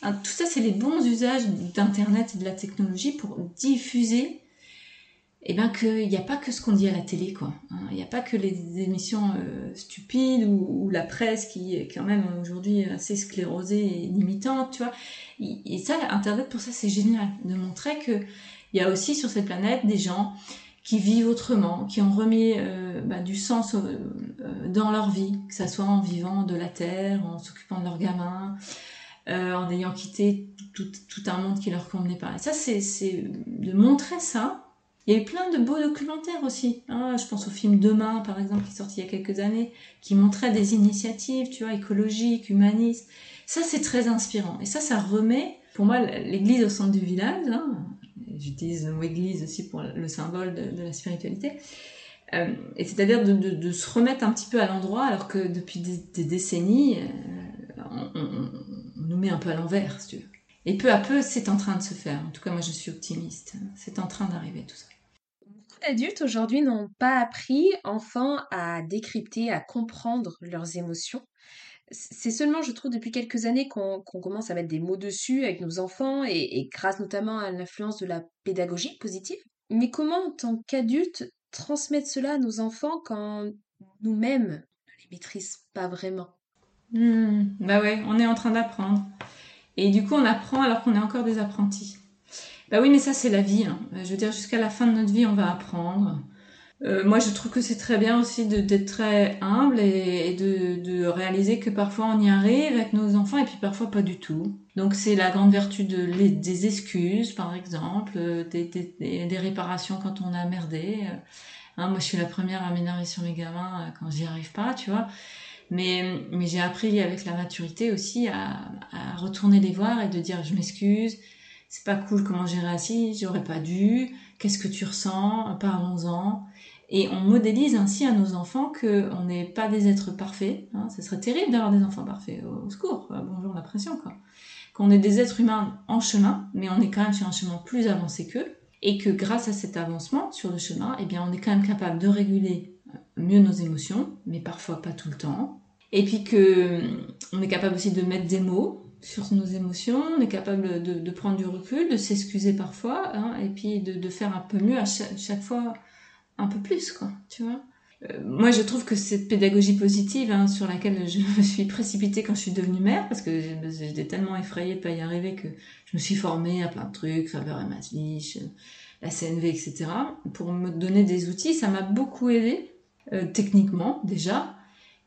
Hein, tout ça, c'est les bons usages d'Internet et de la technologie pour diffuser et eh ben qu'il n'y a pas que ce qu'on dit à la télé, quoi. Hein. Il n'y a pas que les émissions stupides ou, la presse qui est quand même aujourd'hui assez sclérosée et limitante, tu vois. Et, ça, Internet, pour ça, c'est génial de montrer que il y a aussi sur cette planète des gens qui vivent autrement, qui ont remis euh, bah, du sens euh, dans leur vie, que ça soit en vivant de la terre, en s'occupant de leurs gamins, euh, en ayant quitté tout, tout, un monde qui leur convenait pas. Et ça, c'est de montrer ça. Il y a plein de beaux documentaires aussi. Hein. Je pense au film Demain, par exemple, qui est sorti il y a quelques années, qui montrait des initiatives, tu vois, écologiques, humanistes. Ça, c'est très inspirant. Et ça, ça remet, pour moi, l'église au centre du village. Hein, j'utilise le mot église aussi pour le symbole de, la spiritualité. Euh, c'est-à-dire de, se remettre un petit peu à l'endroit, alors que depuis des, décennies, euh, on, on, nous met un peu à l'envers, si tu veux. Et peu à peu, c'est en train de se faire. En tout cas, moi, je suis optimiste. C'est en train d'arriver tout ça. D'adultes aujourd'hui n'ont pas appris, enfants, à décrypter, à comprendre leurs émotions c'est seulement, je trouve, depuis quelques années qu'on commence à mettre des mots dessus avec nos enfants et, grâce notamment à l'influence de la pédagogie positive. Mais comment, en tant qu'adultes, transmettre cela à nos enfants quand nous-mêmes ne les maîtrisent pas vraiment? Mmh, Bah ouais, on est en train d'apprendre. Et du coup, on apprend alors qu'on est encore des apprentis. Bah oui, mais ça, c'est la vie. Hein. Je veux dire, jusqu'à la fin de notre vie, on va apprendre. Euh, moi, je trouve que c'est très bien aussi d'être très humble et, de, réaliser que parfois on y arrive avec nos enfants et puis parfois pas du tout. Donc c'est la grande vertu de, des excuses, par exemple, euh, des, réparations quand on a merdé. Euh, hein, moi, je suis la première à m'énerver sur mes gamins quand j'y arrive pas, tu vois. Mais, mais j'ai appris avec la maturité aussi à retourner les voir et de dire je m'excuse, c'est pas cool comment j'ai réagi, j'aurais pas dû, qu'est-ce que tu ressens, parlons-en. Et on modélise ainsi à nos enfants qu'on n'est pas des êtres parfaits. Hein. Ce serait terrible d'avoir des enfants parfaits. Au, secours, bonjour la pression. Quoi. Qu'on est des êtres humains en chemin, mais on est quand même sur un chemin plus avancé qu'eux. Et que grâce à cet avancement sur le chemin, eh bien, on est quand même capable de réguler euh, mieux nos émotions, mais parfois pas tout le temps. Et puis que on est capable aussi de mettre des mots sur nos émotions, on est capable de, prendre du recul, de s'excuser parfois, hein, et puis de, faire un peu mieux à chaque, fois un peu plus, quoi, tu vois. Euh, moi, je trouve que cette pédagogie positive hein, sur laquelle je me suis précipitée quand je suis devenue mère, parce que j'étais tellement effrayée de pas y arriver que je me suis formée à plein de trucs, Faber et Maslich, euh, la CNV, etc. Pour me donner des outils, ça m'a beaucoup aidé, euh, techniquement déjà,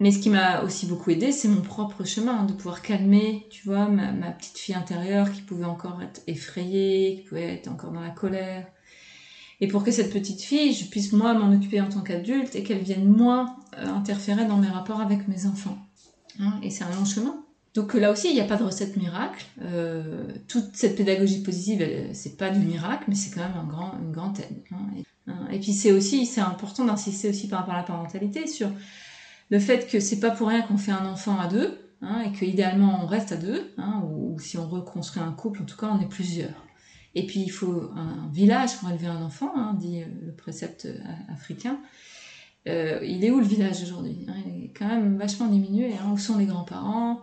Mais ce qui m'a aussi beaucoup aidé, c'est mon propre chemin, de pouvoir calmer, tu vois, ma, petite fille intérieure qui pouvait encore être effrayée, qui pouvait être encore dans la colère. Et pour que cette petite fille, je puisse moi m'en occuper en tant qu'adulte et qu'elle vienne moins euh, interférer dans mes rapports avec mes enfants. Hein, et c'est un long chemin. Donc là aussi, il n'y a pas de recette miracle. Euh, toute cette pédagogie positive, c'est pas du miracle, mais c'est quand même un grand, une grande aide. Hein. Et, hein, et, puis c'est aussi, c'est important d'insister aussi par rapport à la parentalité sur le fait que c'est pas pour rien qu'on fait un enfant à deux, hein, et que idéalement on reste à deux, hein, ou, si on reconstruit un couple, en tout cas on est plusieurs. Et puis il faut un village pour élever un enfant, hein, dit le précepte africain. Euh, il est où le village aujourd'hui Il est quand même vachement diminué. Où sont les grands-parents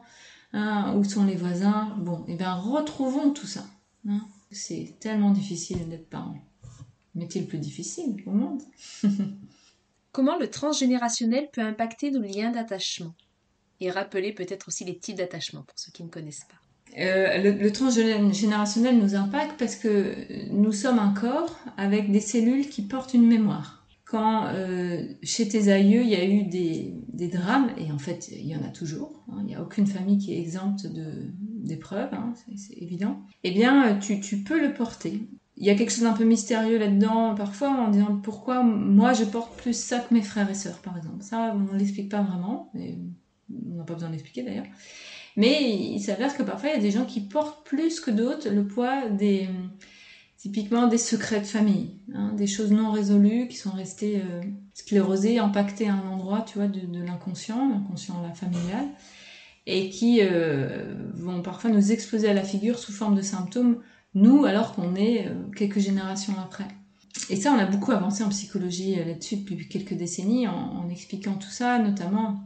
Où sont les voisins? Bon, et eh bien retrouvons tout ça. C'est tellement difficile d'être parent. Métier le plus difficile au monde? Comment le transgénérationnel peut impacter nos liens d'attachement? Et rappeler peut-être aussi les types d'attachement pour ceux qui ne connaissent pas. Euh, le, transgénérationnel nous impacte parce que nous sommes un corps avec des cellules qui portent une mémoire quand euh, chez tes aïeux, il y a eu des, des, drames, et en fait, il y en a toujours, hein, il n'y a aucune famille qui est exempte d'épreuves, hein, c'est évident, eh bien, tu, tu, peux le porter. Il y a quelque chose d'un peu mystérieux là-dedans, parfois, en disant pourquoi moi je porte plus ça que mes frères et sœurs, par exemple. Ça, on ne l'explique pas vraiment, mais on n'a pas besoin de l'expliquer d'ailleurs. Mais il s'avère que parfois, il y a des gens qui portent plus que d'autres le poids des typiquement des secrets de famille, hein, des choses non résolues qui sont restées euh, sclérosées, impactées à un endroit, tu vois, de, de l'inconscient, l'inconscient familial, et qui euh, vont parfois nous exploser à la figure sous forme de symptômes, nous, alors qu'on est euh, quelques générations après. Et ça, on a beaucoup avancé en psychologie euh, là-dessus depuis quelques décennies, en, expliquant tout ça, notamment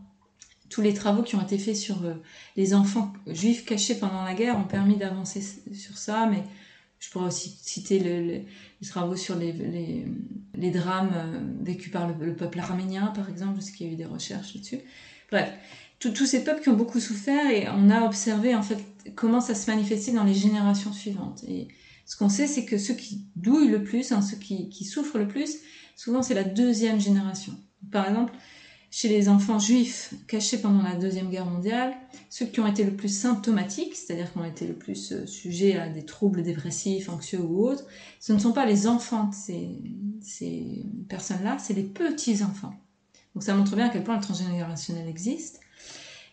tous les travaux qui ont été faits sur euh, les enfants juifs cachés pendant la guerre ont permis d'avancer sur ça, mais je pourrais aussi citer le, le, les travaux sur les, les, drames vécus par le, le, peuple arménien, par exemple, parce qu'il y a eu des recherches là-dessus. Bref, tous ces peuples qui ont beaucoup souffert et on a observé en fait comment ça se manifestait dans les générations suivantes. Et ce qu'on sait, c'est que ceux qui douillent le plus, hein, ceux qui, souffrent le plus, souvent c'est la deuxième génération. Par exemple, chez les enfants juifs cachés pendant la Deuxième Guerre mondiale, ceux qui ont été le plus symptomatiques, c'est-à-dire qui ont été le plus euh, sujets à des troubles dépressifs, anxieux ou autres, ce ne sont pas les enfants de ces, ces personnes-là, c'est les petits-enfants. Donc ça montre bien à quel point le transgénérationnel existe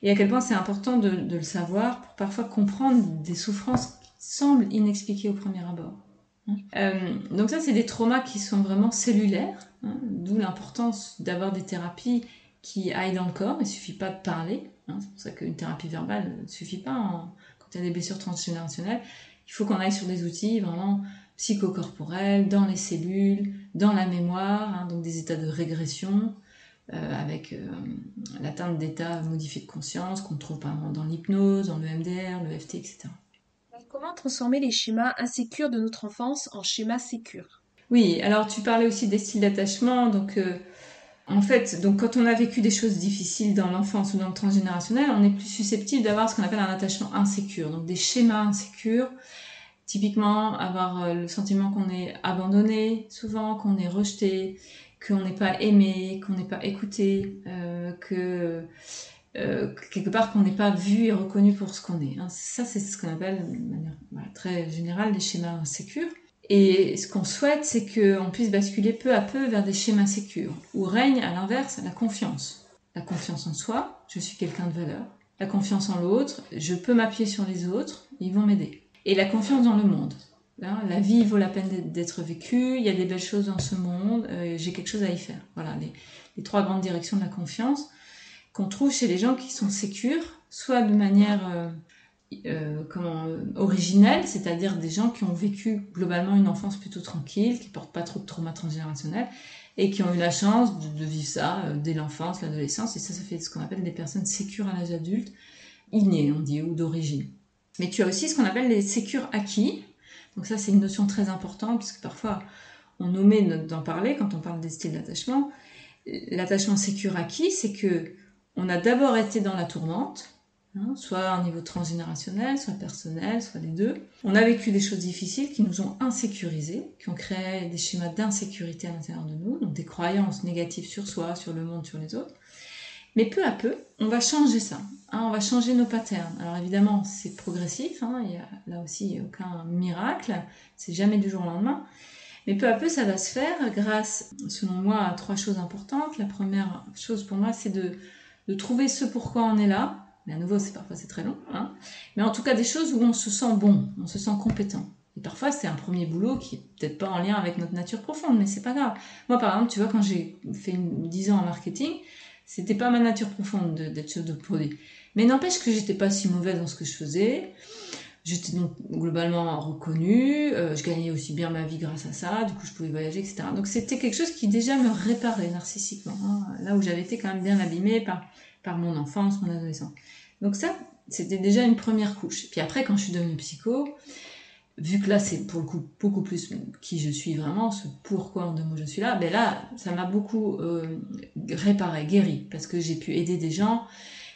et à quel point c'est important de, le savoir pour parfois comprendre des souffrances qui semblent inexpliquées au premier abord. Euh, donc ça, c'est des traumas qui sont vraiment cellulaires, hein, d'où l'importance d'avoir des thérapies qui aille dans le corps. Il suffit pas de parler. Hein, c'est pour ça qu'une thérapie verbale ne suffit pas quand il y a des blessures transgénérationnelles. Il faut qu'on aille sur des outils vraiment psychocorporels, dans les cellules, dans la mémoire, hein, donc des états de régression, avec euh, l'atteinte d'états modifiés de conscience qu'on trouve par exemple dans l'hypnose, dans le MDR, le FT, etc. Comment transformer les schémas insécures de notre enfance en schémas sécures? Oui, alors tu parlais aussi des styles d'attachement, donc euh, en fait, donc quand on a vécu des choses difficiles dans l'enfance ou dans le transgénérationnel, on est plus susceptible d'avoir ce qu'on appelle un attachement insécure, donc des schémas insécures. Typiquement, avoir euh, le sentiment qu'on est abandonné, souvent qu'on est rejeté, qu'on n'est pas aimé, qu'on n'est pas écouté, euh, que euh, quelque part qu'on n'est pas vu et reconnu pour ce qu'on est. Hein. Ça, c'est ce qu'on appelle, de manière très générale, des schémas insécures. Et ce qu'on souhaite, c'est qu'on puisse basculer peu à peu vers des schémas sécures, où règne à l'inverse la confiance. La confiance en soi, je suis quelqu'un de valeur. La confiance en l'autre, je peux m'appuyer sur les autres, ils vont m'aider. Et la confiance dans le monde. Hein, la vie vaut la peine d'être vécue, il y a des belles choses dans ce monde, euh, j'ai quelque chose à y faire. Voilà, les, trois grandes directions de la confiance qu'on trouve chez les gens qui sont sécures, soit de manière euh, euh, originelle, c'est-à-dire des gens qui ont vécu globalement une enfance plutôt tranquille, qui portent pas trop de trauma transgénérationnel et qui ont eu la chance de, de vivre ça dès l'enfance, l'adolescence, et ça, ça fait ce qu'on appelle des personnes sécures à l'âge adulte, innées, on dit, ou d'origine. Mais tu as aussi ce qu'on appelle les sécures acquis. Donc ça, c'est une notion très importante, parce que parfois, on omet d'en parler quand on parle des styles d'attachement. L'attachement sécure acquis, c'est que on a d'abord été dans la tourmente, Hein, soit un niveau transgénérationnel, soit personnel, soit les deux. On a vécu des choses difficiles qui nous ont insécurisés, qui ont créé des schémas d'insécurité à l'intérieur de nous, donc des croyances négatives sur soi, sur le monde, sur les autres. Mais peu à peu, on va changer ça. Hein, on va changer nos patterns. Alors évidemment, c'est progressif. Hein, il y a là aussi aucun miracle. C'est jamais du jour au lendemain. Mais peu à peu, ça va se faire grâce, selon moi, à trois choses importantes. La première chose pour moi, c'est de, trouver ce pourquoi on est là. Mais à nouveau, c'est parfois c'est très long. Hein. Mais en tout cas, des choses où on se sent bon, on se sent compétent. Et parfois, c'est un premier boulot qui est peut-être pas en lien avec notre nature profonde, mais c'est pas grave. Moi, par exemple, tu vois, quand j'ai fait 10 ans en marketing, c'était pas ma nature profonde d'être chef de produit. Mais n'empêche que j'étais pas si mauvaise dans ce que je faisais. J'étais donc globalement reconnue, euh, je gagnais aussi bien ma vie grâce à ça, du coup je pouvais voyager, etc. Donc c'était quelque chose qui déjà me réparait narcissiquement, hein, là où j'avais été quand même bien abîmée par, par mon enfance, mon adolescence. Donc ça, c'était déjà une première couche. Puis après, quand je suis devenue psycho, vu que là c'est pour le coup beaucoup plus qui je suis vraiment, ce pourquoi en deux mots je suis là, ben là ça m'a beaucoup euh, réparé, guéri, parce que j'ai pu aider des gens,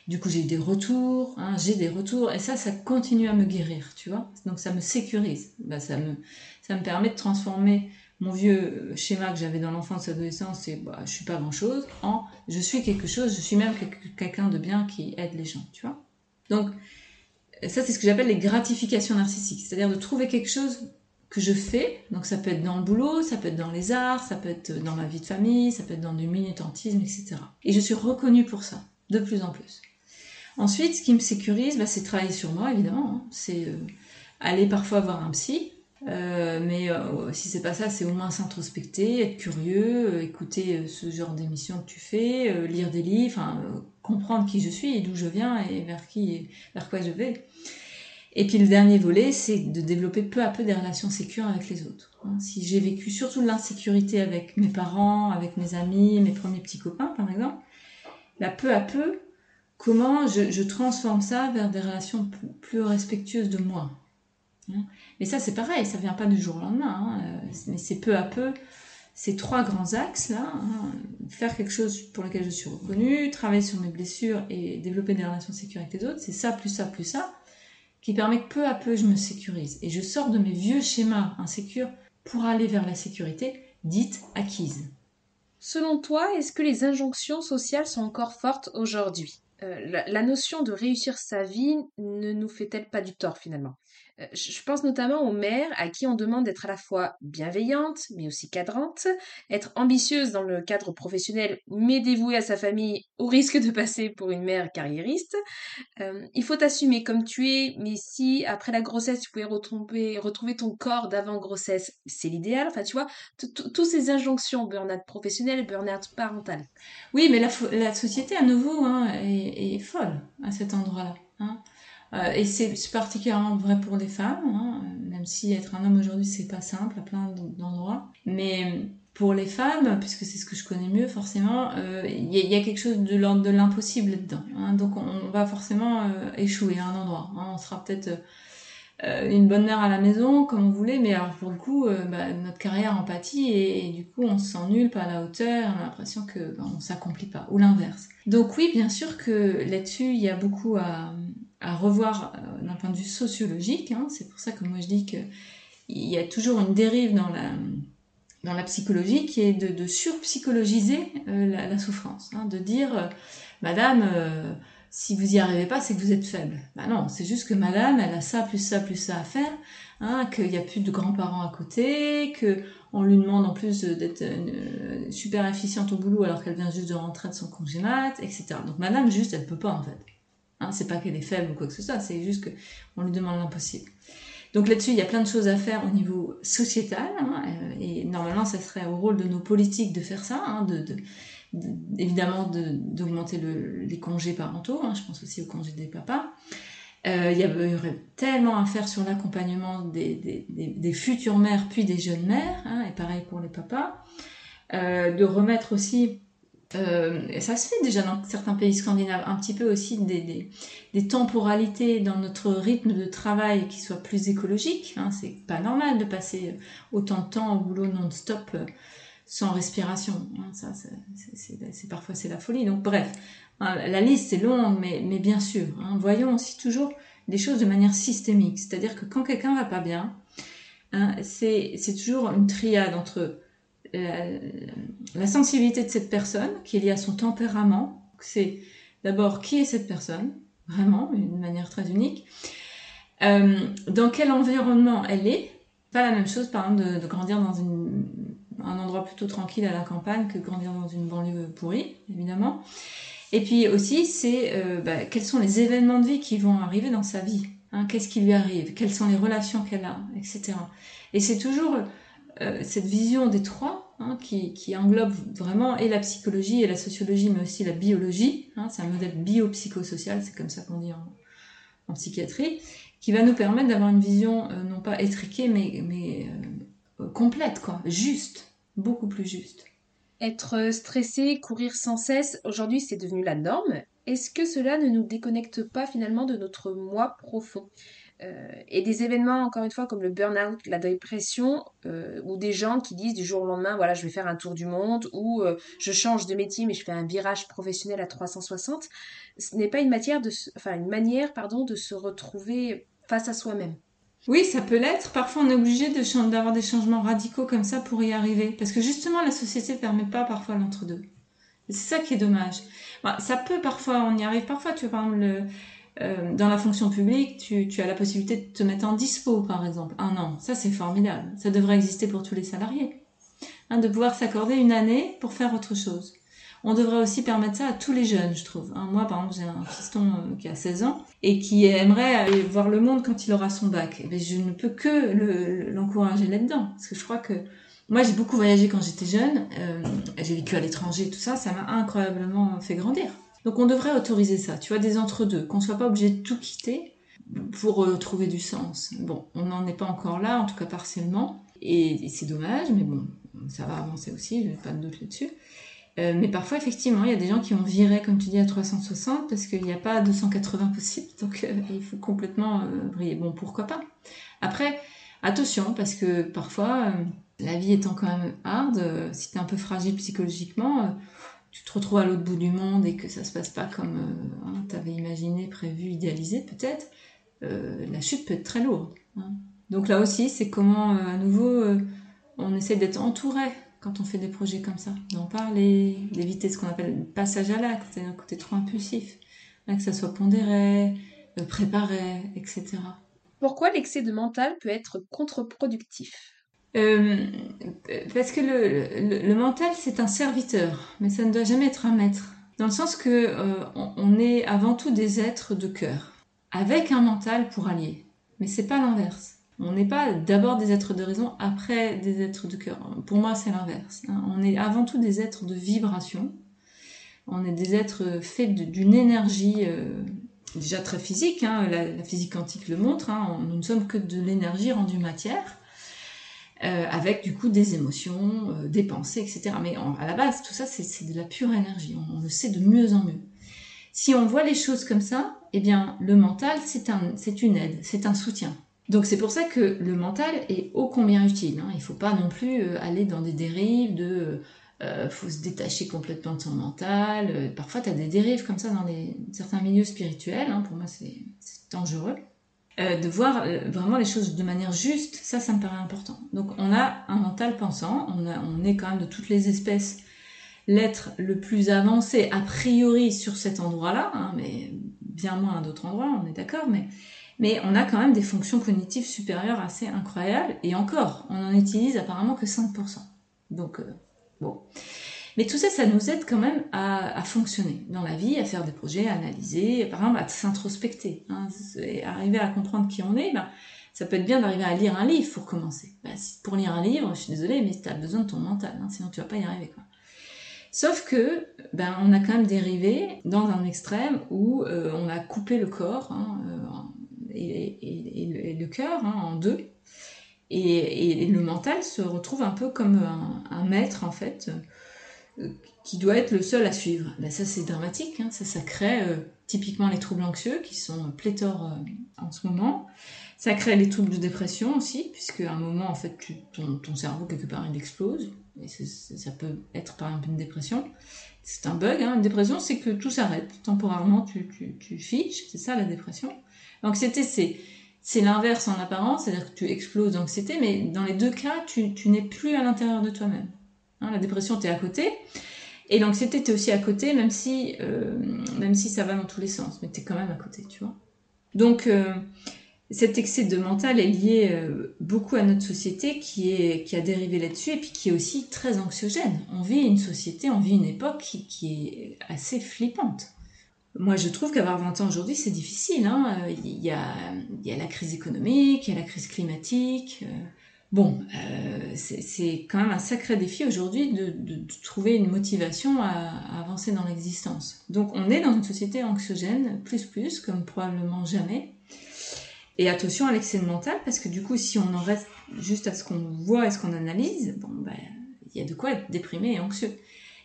du coup j'ai eu des retours, hein, j'ai des retours, et ça ça continue à me guérir, tu vois, donc ça me sécurise, ben, ça, me, ça me permet de transformer mon vieux schéma que j'avais dans l'enfance l'adolescence, c'est bah, je suis pas grand chose, en je suis quelque chose, je suis même quelqu'un de bien qui aide les gens, tu vois. Donc ça, c'est ce que j'appelle les gratifications narcissiques, c'est-à-dire de trouver quelque chose que je fais. Donc ça peut être dans le boulot, ça peut être dans les arts, ça peut être dans ma vie de famille, ça peut être dans du militantisme, etc. Et je suis reconnue pour ça, de plus en plus. Ensuite, ce qui me sécurise, bah, c'est travailler sur moi, évidemment. Hein. C'est euh, aller parfois voir un psy, euh, mais euh, si c'est pas ça, c'est au moins s'introspecter, être curieux, écouter ce genre d'émission que tu fais, lire des livres, comprendre qui je suis et d'où je viens et vers qui vers quoi je vais. Et puis le dernier volet, c'est de développer peu à peu des relations sécures avec les autres. Hein. Si j'ai vécu surtout de l'insécurité avec mes parents, avec mes amis, mes premiers petits copains par exemple, là peu à peu, comment je, transforme ça vers des relations plus respectueuses de moi. Hein. Mais ça c'est pareil, ça vient pas du jour au lendemain, hein. mais c'est peu à peu ces trois grands axes là, hein, faire quelque chose pour lequel je suis reconnue, travailler sur mes blessures et développer des relations sécures avec les autres, c'est ça plus ça plus ça qui permet que peu à peu je me sécurise et je sors de mes vieux schémas insécures pour aller vers la sécurité dite acquise. Selon toi, est-ce que les injonctions sociales sont encore fortes aujourd'hui? Euh, la, notion de réussir sa vie ne nous fait-elle pas du tort finalement? euh, je pense notamment aux mères à qui on demande d'être à la fois bienveillante, mais aussi cadrante, être ambitieuse dans le cadre professionnel, mais dévouée à sa famille au risque de passer pour une mère carriériste. Euh, il faut t'assumer comme tu es, mais si après la grossesse tu pouvais retrouver, retrouver ton corps d'avant grossesse, c'est l'idéal. Enfin, tu vois, toutes ces injonctions, burn-out professionnel, burn-out parental. Oui, mais la, société à nouveau hein, est, folle à cet endroit-là. Hein. Euh, et c'est particulièrement vrai pour les femmes, hein, même si être un homme aujourd'hui c'est pas simple à plein d'endroits. Mais pour les femmes, puisque c'est ce que je connais mieux forcément, euh, il y, a quelque chose de l'ordre de l'impossible là-dedans. Hein. donc on, va forcément euh, échouer à un endroit. Hein. on sera peut-être une bonne mère à la maison, comme on voulait, mais alors pour le coup, bah, notre carrière en pâtit et, du coup on se sent nul, pas à la hauteur, on a l'impression que bah, on s'accomplit pas, ou l'inverse. Donc oui, bien sûr que là-dessus il y a beaucoup à, à revoir euh, d'un point de vue sociologique. Hein. C'est pour ça que moi je dis qu'il y a toujours une dérive dans la, psychologie qui est de, surpsychologiser euh, la, souffrance. Hein. de dire, euh, Madame, si vous y arrivez pas, c'est que vous êtes faible. Bah non, c'est juste que Madame, elle a ça, plus ça, plus ça à faire, hein, qu'il n'y a plus de grands-parents à côté, que on lui demande en plus d'être super efficiente au boulot alors qu'elle vient juste de rentrer de son congé mat, etc. Donc Madame, juste, elle peut pas en fait. Hein, c'est pas qu'elle est faible ou quoi que ce soit, c'est juste qu'on lui demande l'impossible. Donc là-dessus, il y a plein de choses à faire au niveau sociétal, hein, euh, et normalement, ça serait au rôle de nos politiques de faire ça, hein, de, évidemment d'augmenter les congés parentaux, je pense aussi aux congés des papas. Euh, il y aurait tellement à faire sur l'accompagnement des, futures mères puis des jeunes mères, et pareil pour les papas. Euh, de remettre aussi euh, ça se fait déjà dans certains pays scandinaves, un petit peu aussi des, des, temporalités dans notre rythme de travail qui soit plus écologique. Hein. C'est pas normal de passer autant de temps au boulot non-stop euh, sans respiration. Hein. Ça, c'est parfois c'est la folie. Donc bref, hein, la liste est longue, mais, mais bien sûr, hein, voyons aussi toujours les choses de manière systémique. C'est-à-dire que quand quelqu'un va pas bien, c'est toujours une triade entre la, sensibilité de cette personne, qui est liée à son tempérament, C'est d'abord qui est cette personne, vraiment, d'une manière très unique. Euh, dans quel environnement elle est. Pas la même chose, par exemple, de, grandir dans un endroit plutôt tranquille à la campagne que grandir dans une banlieue pourrie, évidemment. Et puis aussi, c'est euh, bah, quels sont les événements de vie qui vont arriver dans sa vie. Hein, Qu'est-ce qui lui arrive Quelles sont les relations qu'elle a, etc. Et c'est toujours euh, cette vision des trois hein, qui, englobe vraiment et la psychologie et la sociologie, mais aussi la biologie. Hein, c'est un modèle biopsychosocial, c'est comme ça qu'on dit en, psychiatrie, qui va nous permettre d'avoir une vision euh, non pas étriquée, mais, euh, complète, quoi, juste, beaucoup plus juste. Être stressé, courir sans cesse, aujourd'hui c'est devenu la norme. Est-ce que cela ne nous déconnecte pas finalement de notre moi profond? Euh, et des événements, encore une fois, comme le burn-out, la dépression, euh, ou des gens qui disent du jour au lendemain, voilà, je vais faire un tour du monde, ou euh, je change de métier, mais je fais un virage professionnel à 360, ce n'est pas une, matière de, enfin, une manière pardon, de se retrouver face à soi-même. Oui, ça peut l'être. Parfois, on est obligé d'avoir des changements radicaux comme ça pour y arriver. Parce que justement, la société ne permet pas parfois l'entre-deux. C'est ça qui est dommage. Bah, ça peut parfois, on y arrive parfois. Tu vois, par exemple, le, euh, dans la fonction publique, tu, tu, as la possibilité de te mettre en dispo, par exemple, un an. Ça, c'est formidable. Ça devrait exister pour tous les salariés. Hein, de pouvoir s'accorder une année pour faire autre chose. On devrait aussi permettre ça à tous les jeunes, je trouve. Hein, moi, par exemple, j'ai un fiston euh, qui a 16 ans et qui aimerait aller voir le monde quand il aura son bac. Mais je ne peux que l'encourager là-dedans. Parce que je crois que moi, j'ai beaucoup voyagé quand j'étais jeune. Euh, j'ai vécu à l'étranger, tout ça. Ça m'a incroyablement fait grandir. Donc on devrait autoriser ça, tu vois, des entre-deux, qu'on soit pas obligé de tout quitter pour euh, trouver du sens. Bon, on n'en est pas encore là, en tout cas partiellement, et, c'est dommage, mais bon, ça va avancer aussi, je n'ai pas de doute là-dessus. Euh, mais parfois, effectivement, il y a des gens qui ont viré, comme tu dis, à 360 parce qu'il n'y a pas 280 possible, donc euh, il faut complètement briller. Bon, pourquoi pas? Après, attention, parce que parfois, la vie étant quand même hard, si tu es un peu fragile psychologiquement, tu te retrouves à l'autre bout du monde et que ça se passe pas comme euh, hein, tu avais imaginé, prévu, idéalisé peut-être, euh, la chute peut être très lourde. Hein. Donc là aussi, c'est comment, euh, à nouveau, on essaie d'être entouré quand on fait des projets comme ça, d'en parler, d'éviter ce qu'on appelle le passage à l'acte, c'est côté trop impulsif, que ça soit pondéré, préparé, etc. Pourquoi l'excès de mental peut être contre-productif? Euh, parce que le, mental, c'est un serviteur, mais ça ne doit jamais être un maître. Dans le sens que euh, on, est avant tout des êtres de cœur, avec un mental pour allier. Mais c'est pas l'inverse. On n'est pas d'abord des êtres de raison, après des êtres de cœur. Pour moi, c'est l'inverse. Hein. On est avant tout des êtres de vibration. On est des êtres faits d'une énergie euh, déjà très physique. Hein. La, physique quantique le montre. Hein. nous ne sommes que de l'énergie rendue matière. Euh, avec du coup des émotions, euh, des pensées, etc. Mais à la base, tout ça, c'est de la pure énergie. On, le sait de mieux en mieux. Si on voit les choses comme ça, eh bien, le mental, c'est un, une aide, c'est un soutien. Donc c'est pour ça que le mental est ô combien utile. Hein. Il ne faut pas non plus euh, aller dans des dérives de faut se détacher complètement de son mental. parfois, tu as des dérives comme ça dans certains milieux spirituels. Hein. Pour moi, c'est dangereux. Euh, de voir euh, vraiment les choses de manière juste, ça, ça me paraît important. Donc on a un mental pensant, on, est quand même de toutes les espèces l'être le plus avancé a priori sur cet endroit-là, hein, mais bien moins à d'autres endroits, on est d'accord, mais, mais on a quand même des fonctions cognitives supérieures assez incroyables, et encore, on en utilise apparemment que 5%. Donc, euh, bon. Mais tout ça, ça nous aide quand même à, fonctionner dans la vie, à faire des projets, à analyser, par exemple à s'introspecter. Hein, arriver à comprendre qui on est, ben, ça peut être bien d'arriver à lire un livre pour commencer. Ben, pour lire un livre, je suis désolée, mais tu as besoin de ton mental, hein, sinon tu vas pas y arriver. Sauf que, ben, on a quand même dérivé dans un extrême où euh, on a coupé le corps hein, euh, et, le cœur en deux. Et, le mental se retrouve un peu comme un maître, en fait, qui doit être le seul à suivre. Ben ça c'est dramatique, hein. ça, ça crée euh, typiquement les troubles anxieux qui sont pléthores euh, en ce moment. Ça crée les troubles de dépression aussi, puisque à un moment en fait ton, cerveau quelque part il explose, et ça peut être par exemple une dépression. C'est un bug, hein. une dépression c'est que tout s'arrête, temporairement tu, tu, tu fiches, c'est ça la dépression. L'anxiété c'est c'est l'inverse en apparence, c'est-à-dire que tu exploses d'anxiété, mais dans les deux cas, tu, tu n'es plus à l'intérieur de toi-même. Hein, la dépression, es à côté. Et l'anxiété, t'es aussi à côté, même si, euh, même si ça va dans tous les sens, mais t'es quand même à côté, tu vois. Donc, euh, cet excès de mental est lié euh, beaucoup à notre société qui, a dérivé là-dessus et qui est aussi très anxiogène. On vit une société, on vit une époque qui, qui est assez flippante. Moi, je trouve qu'avoir 20 ans aujourd'hui, c'est difficile. Hein. Il, y a, il y a la crise économique, il y a la crise climatique. Bon, euh, c'est quand même un sacré défi aujourd'hui de, trouver une motivation à, avancer dans l'existence. Donc on est dans une société anxiogène, plus plus, comme probablement jamais. Et attention à l'excès mental, parce que du coup, si on en reste juste à ce qu'on voit et ce qu'on analyse, bon, ben, il y a de quoi être déprimé et anxieux.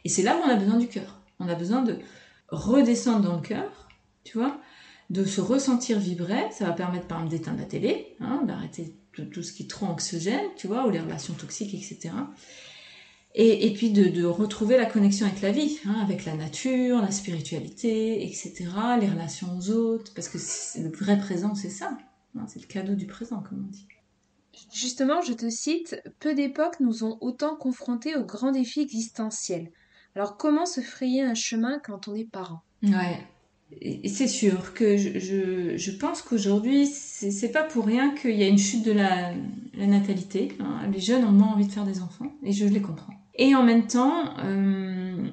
Et c'est là où on a besoin du cœur. On a besoin de redescendre dans le cœur, tu vois, de se ressentir vibrer. Ça va permettre, par exemple, d'éteindre la télé, hein, d'arrêter tout, ce qui est trop anxiogène, tu vois, ou les relations toxiques, etc. Et, puis de, retrouver la connexion avec la vie, hein, avec la nature, la spiritualité, etc., les relations aux autres, parce que le vrai présent, c'est ça. Hein, c'est le cadeau du présent, comme on dit. Justement, je te cite, peu d'époques nous ont autant confrontés aux grands défis existentiels. Alors comment se frayer un chemin quand on est parent? Ouais, c'est sûr que je, pense qu'aujourd'hui, c'est pas pour rien qu'il y a une chute de la, natalité. Hein. Les jeunes ont moins envie de faire des enfants, et je les comprends. Et en même temps, euh,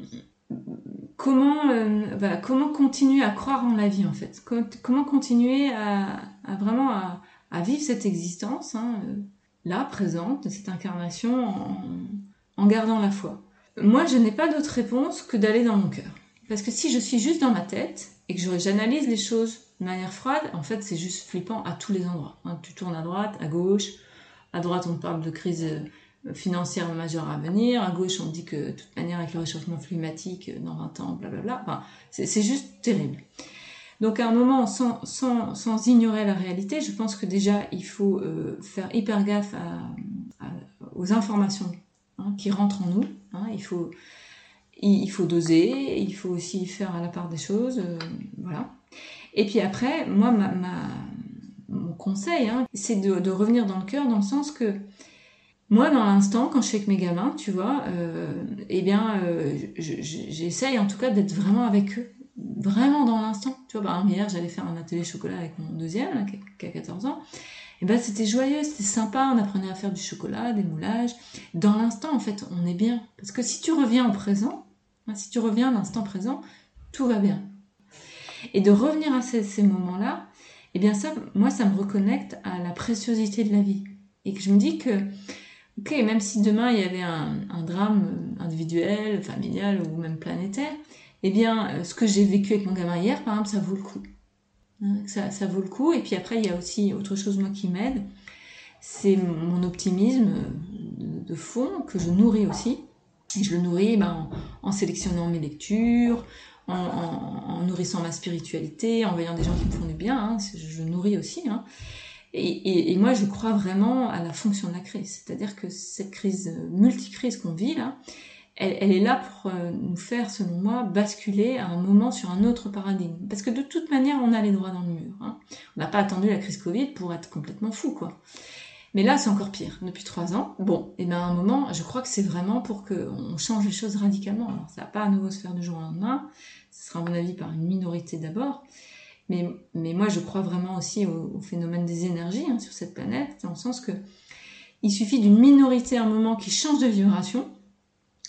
comment, euh, comment continuer à croire en la vie en fait? Comment continuer à, vraiment à, vivre cette existence, hein, euh, là, présente, cette incarnation, en, en gardant la foi? Moi, je n'ai pas d'autre réponse que d'aller dans mon cœur. Parce que si je suis juste dans ma tête, et que j'analyse les choses de manière froide, en fait, c'est juste flippant à tous les endroits. Hein. Tu tournes à droite, à gauche. À droite, on te parle de crise euh, financière majeure à venir. À gauche, on dit que de toute manière, avec le réchauffement climatique, euh, dans 20 ans, blablabla. Enfin, c'est juste terrible. Donc à un moment, sans, sans, sans, ignorer la réalité, je pense que déjà, il faut euh, faire hyper gaffe aux informations hein, qui rentrent en nous. Hein. Il faut il faut doser, il faut aussi faire à la part des choses, euh, voilà. Et puis après, moi, ma, mon conseil, hein, c'est de, revenir dans le cœur, dans le sens que moi, dans l'instant, quand je suis avec mes gamins, tu vois, euh, eh bien, euh, j'essaye en tout cas d'être vraiment avec eux, vraiment dans l'instant. Tu vois, hier, j'allais faire un atelier chocolat avec mon deuxième, qui a 14 ans. Et ben c'était joyeux, c'était sympa, on apprenait à faire du chocolat, des moulages. Dans l'instant, en fait, on est bien. Parce que si tu reviens au présent, si tu reviens à l'instant présent, tout va bien. Et de revenir à ces, moments-là, eh bien ça, moi, ça me reconnecte à la préciosité de la vie. Et que je me dis que, ok, même si demain il y avait un, drame individuel, familial ou même planétaire, eh bien, euh, ce que j'ai vécu avec mon gamin hier, par exemple, ça vaut le coup. Hein, ça, ça vaut le coup. Et puis après, il y a aussi autre chose, moi, qui m'aide. C'est mon optimisme de fond que je nourris aussi. Je le nourris ben, en, sélectionnant mes lectures, en, nourrissant ma spiritualité, en voyant des gens qui me font du bien. Hein, je, le nourris aussi. Hein. Et, moi, je crois vraiment à la fonction de la crise. C'est-à-dire que cette crise, multicrise qu'on vit là, elle, est là pour euh, nous faire, selon moi, basculer à un moment sur un autre paradigme. Parce que de toute manière, on a les droits dans le mur. Hein. On n'a pas attendu la crise Covid pour être complètement fou, quoi. Mais là, c'est encore pire. Depuis trois ans, bon, et bien à un moment, je crois que c'est vraiment pour qu'on change les choses radicalement. Alors, ça va pas à nouveau se faire du jour au lendemain. Ce sera, à mon avis, par une minorité d'abord. Mais, mais moi, je crois vraiment aussi au, phénomène des énergies hein, sur cette planète, dans le sens que il suffit d'une minorité à un moment qui change de vibration,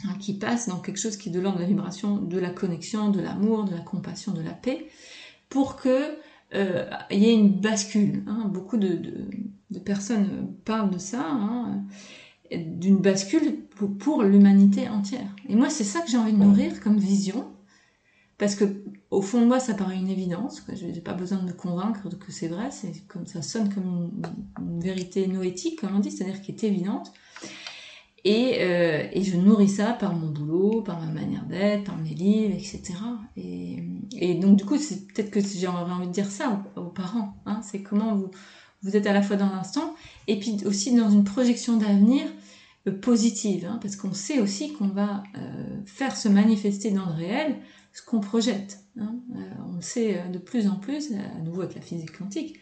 hein, qui passe dans quelque chose qui est de l'ordre de la vibration, de la connexion, de l'amour, de la compassion, de la paix, pour que euh, il y ait une bascule. Hein. Beaucoup de, personnes parlent de ça, hein, d'une bascule pour, l'humanité entière. Et moi, c'est ça que j'ai envie de nourrir comme vision, parce que au fond de moi, ça paraît une évidence. Je n'ai pas besoin de me convaincre que c'est vrai. C'est comme ça sonne comme une, vérité noétique, comme on dit, c'est-à-dire qui est évidente. Et, euh, et, je nourris ça par mon boulot, par ma manière d'être, par mes livres, etc. Et, et donc du coup, c'est peut-être que j'aurais envie de dire ça aux, parents. Hein, c'est comment vous vous êtes à la fois dans l'instant et puis aussi dans une projection d'avenir euh, positive, hein, parce qu'on sait aussi qu'on va euh, faire se manifester dans le réel ce qu'on projette. Hein. Euh, on sait de plus en plus, à nouveau avec la physique quantique,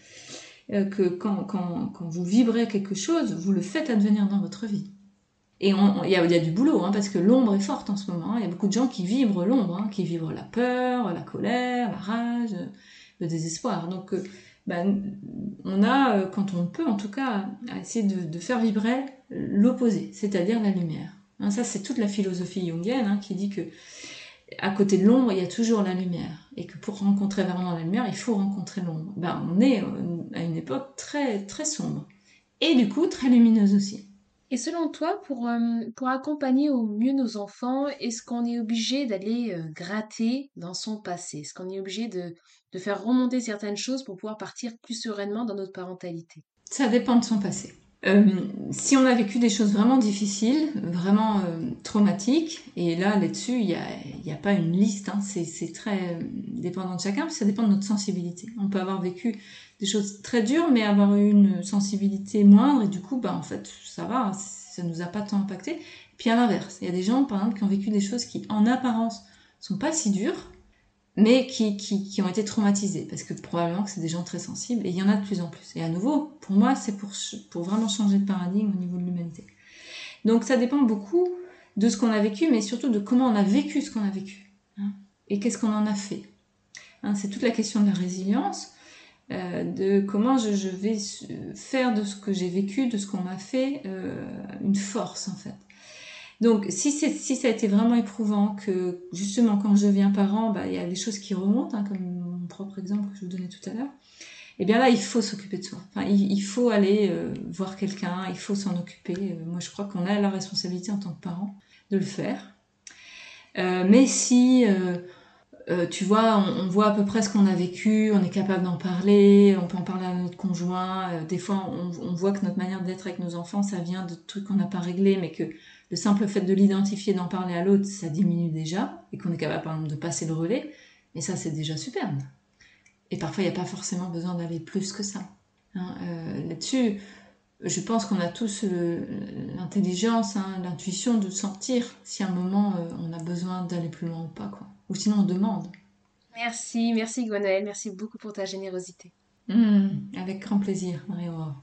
que quand, quand, quand, vous vibrez quelque chose, vous le faites advenir dans votre vie. Et il y, a, du boulot, hein, parce que l'ombre est forte en ce moment. Il y a beaucoup de gens qui vibrent l'ombre, hein, qui vibrent la peur, la colère, la rage, le désespoir. Donc, euh, ben, on a, euh, quand on peut en tout cas, à essayer de, faire vibrer l'opposé, c'est-à-dire la lumière. Hein, ça, c'est toute la philosophie jungienne qui dit que à côté de l'ombre, il y a toujours la lumière. Et que pour rencontrer vraiment la lumière, il faut rencontrer l'ombre. Ben, on est euh, à une époque très, très sombre. Et du coup, très lumineuse aussi. Et selon toi, pour, euh, pour accompagner au mieux nos enfants, est-ce qu'on est obligé d'aller euh, gratter dans son passé? Est-ce qu'on est obligé de, de faire remonter certaines choses pour pouvoir partir plus sereinement dans notre parentalité? Ça dépend de son passé. Euh, si on a vécu des choses vraiment difficiles, vraiment traumatiques, et là, là-dessus, il n'y a, a, pas une liste, hein, c'est très dépendant de chacun, ça dépend de notre sensibilité. On peut avoir vécu des choses très dures, mais avoir eu une sensibilité moindre, et du coup, bah, en fait, ça va, ça nous a pas tant impacté. Puis à l'inverse, il y a des gens, par exemple, qui ont vécu des choses qui, en apparence, sont pas si dures, mais qui, qui, ont été traumatisés, parce que probablement que c'est des gens très sensibles, et il y en a de plus en plus. Et à nouveau, pour moi, c'est pour, pour vraiment changer de paradigme au niveau de l'humanité. Donc ça dépend beaucoup de ce qu'on a vécu, mais surtout de comment on a vécu ce qu'on a vécu, hein, et qu'est-ce qu'on en a fait. Hein, c'est toute la question de la résilience. Euh, de comment je, vais faire de ce que j'ai vécu, de ce qu'on m'a fait, euh, une force en fait. Donc si, si ça a été vraiment éprouvant, que justement quand je deviens parent, bah, il y a des choses qui remontent, hein, comme mon propre exemple que je vous donnais tout à l'heure, eh bien là il faut s'occuper de soi. Enfin, il, faut aller euh, voir quelqu'un, il faut s'en occuper. moi je crois qu'on a la responsabilité en tant que parent de le faire. mais si euh, tu vois, on, voit à peu près ce qu'on a vécu, on est capable d'en parler, on peut en parler à notre conjoint. Euh, des fois, on, voit que notre manière d'être avec nos enfants, ça vient de trucs qu'on n'a pas réglés, mais que le simple fait de l'identifier, d'en parler à l'autre, ça diminue déjà, et qu'on est capable, par exemple, de passer le relais. Et ça, c'est déjà superbe. Et parfois, il n'y a pas forcément besoin d'aller plus que ça. Hein. Euh, là-dessus, je pense qu'on a tous l'intelligence, hein, l'intuition de sentir si à un moment on a besoin d'aller plus loin ou pas, quoi. Ou sinon on demande. Merci, merci Gwenaëlle, merci beaucoup pour ta générosité. Hmm, avec grand plaisir, Marie-Aurore.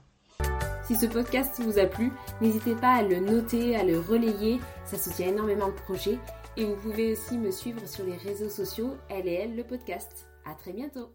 Si ce podcast vous a plu, n'hésitez pas à le noter, à le relayer, ça soutient énormément le projet. Et vous pouvez aussi me suivre sur les réseaux sociaux, elle et elle, le podcast. À très bientôt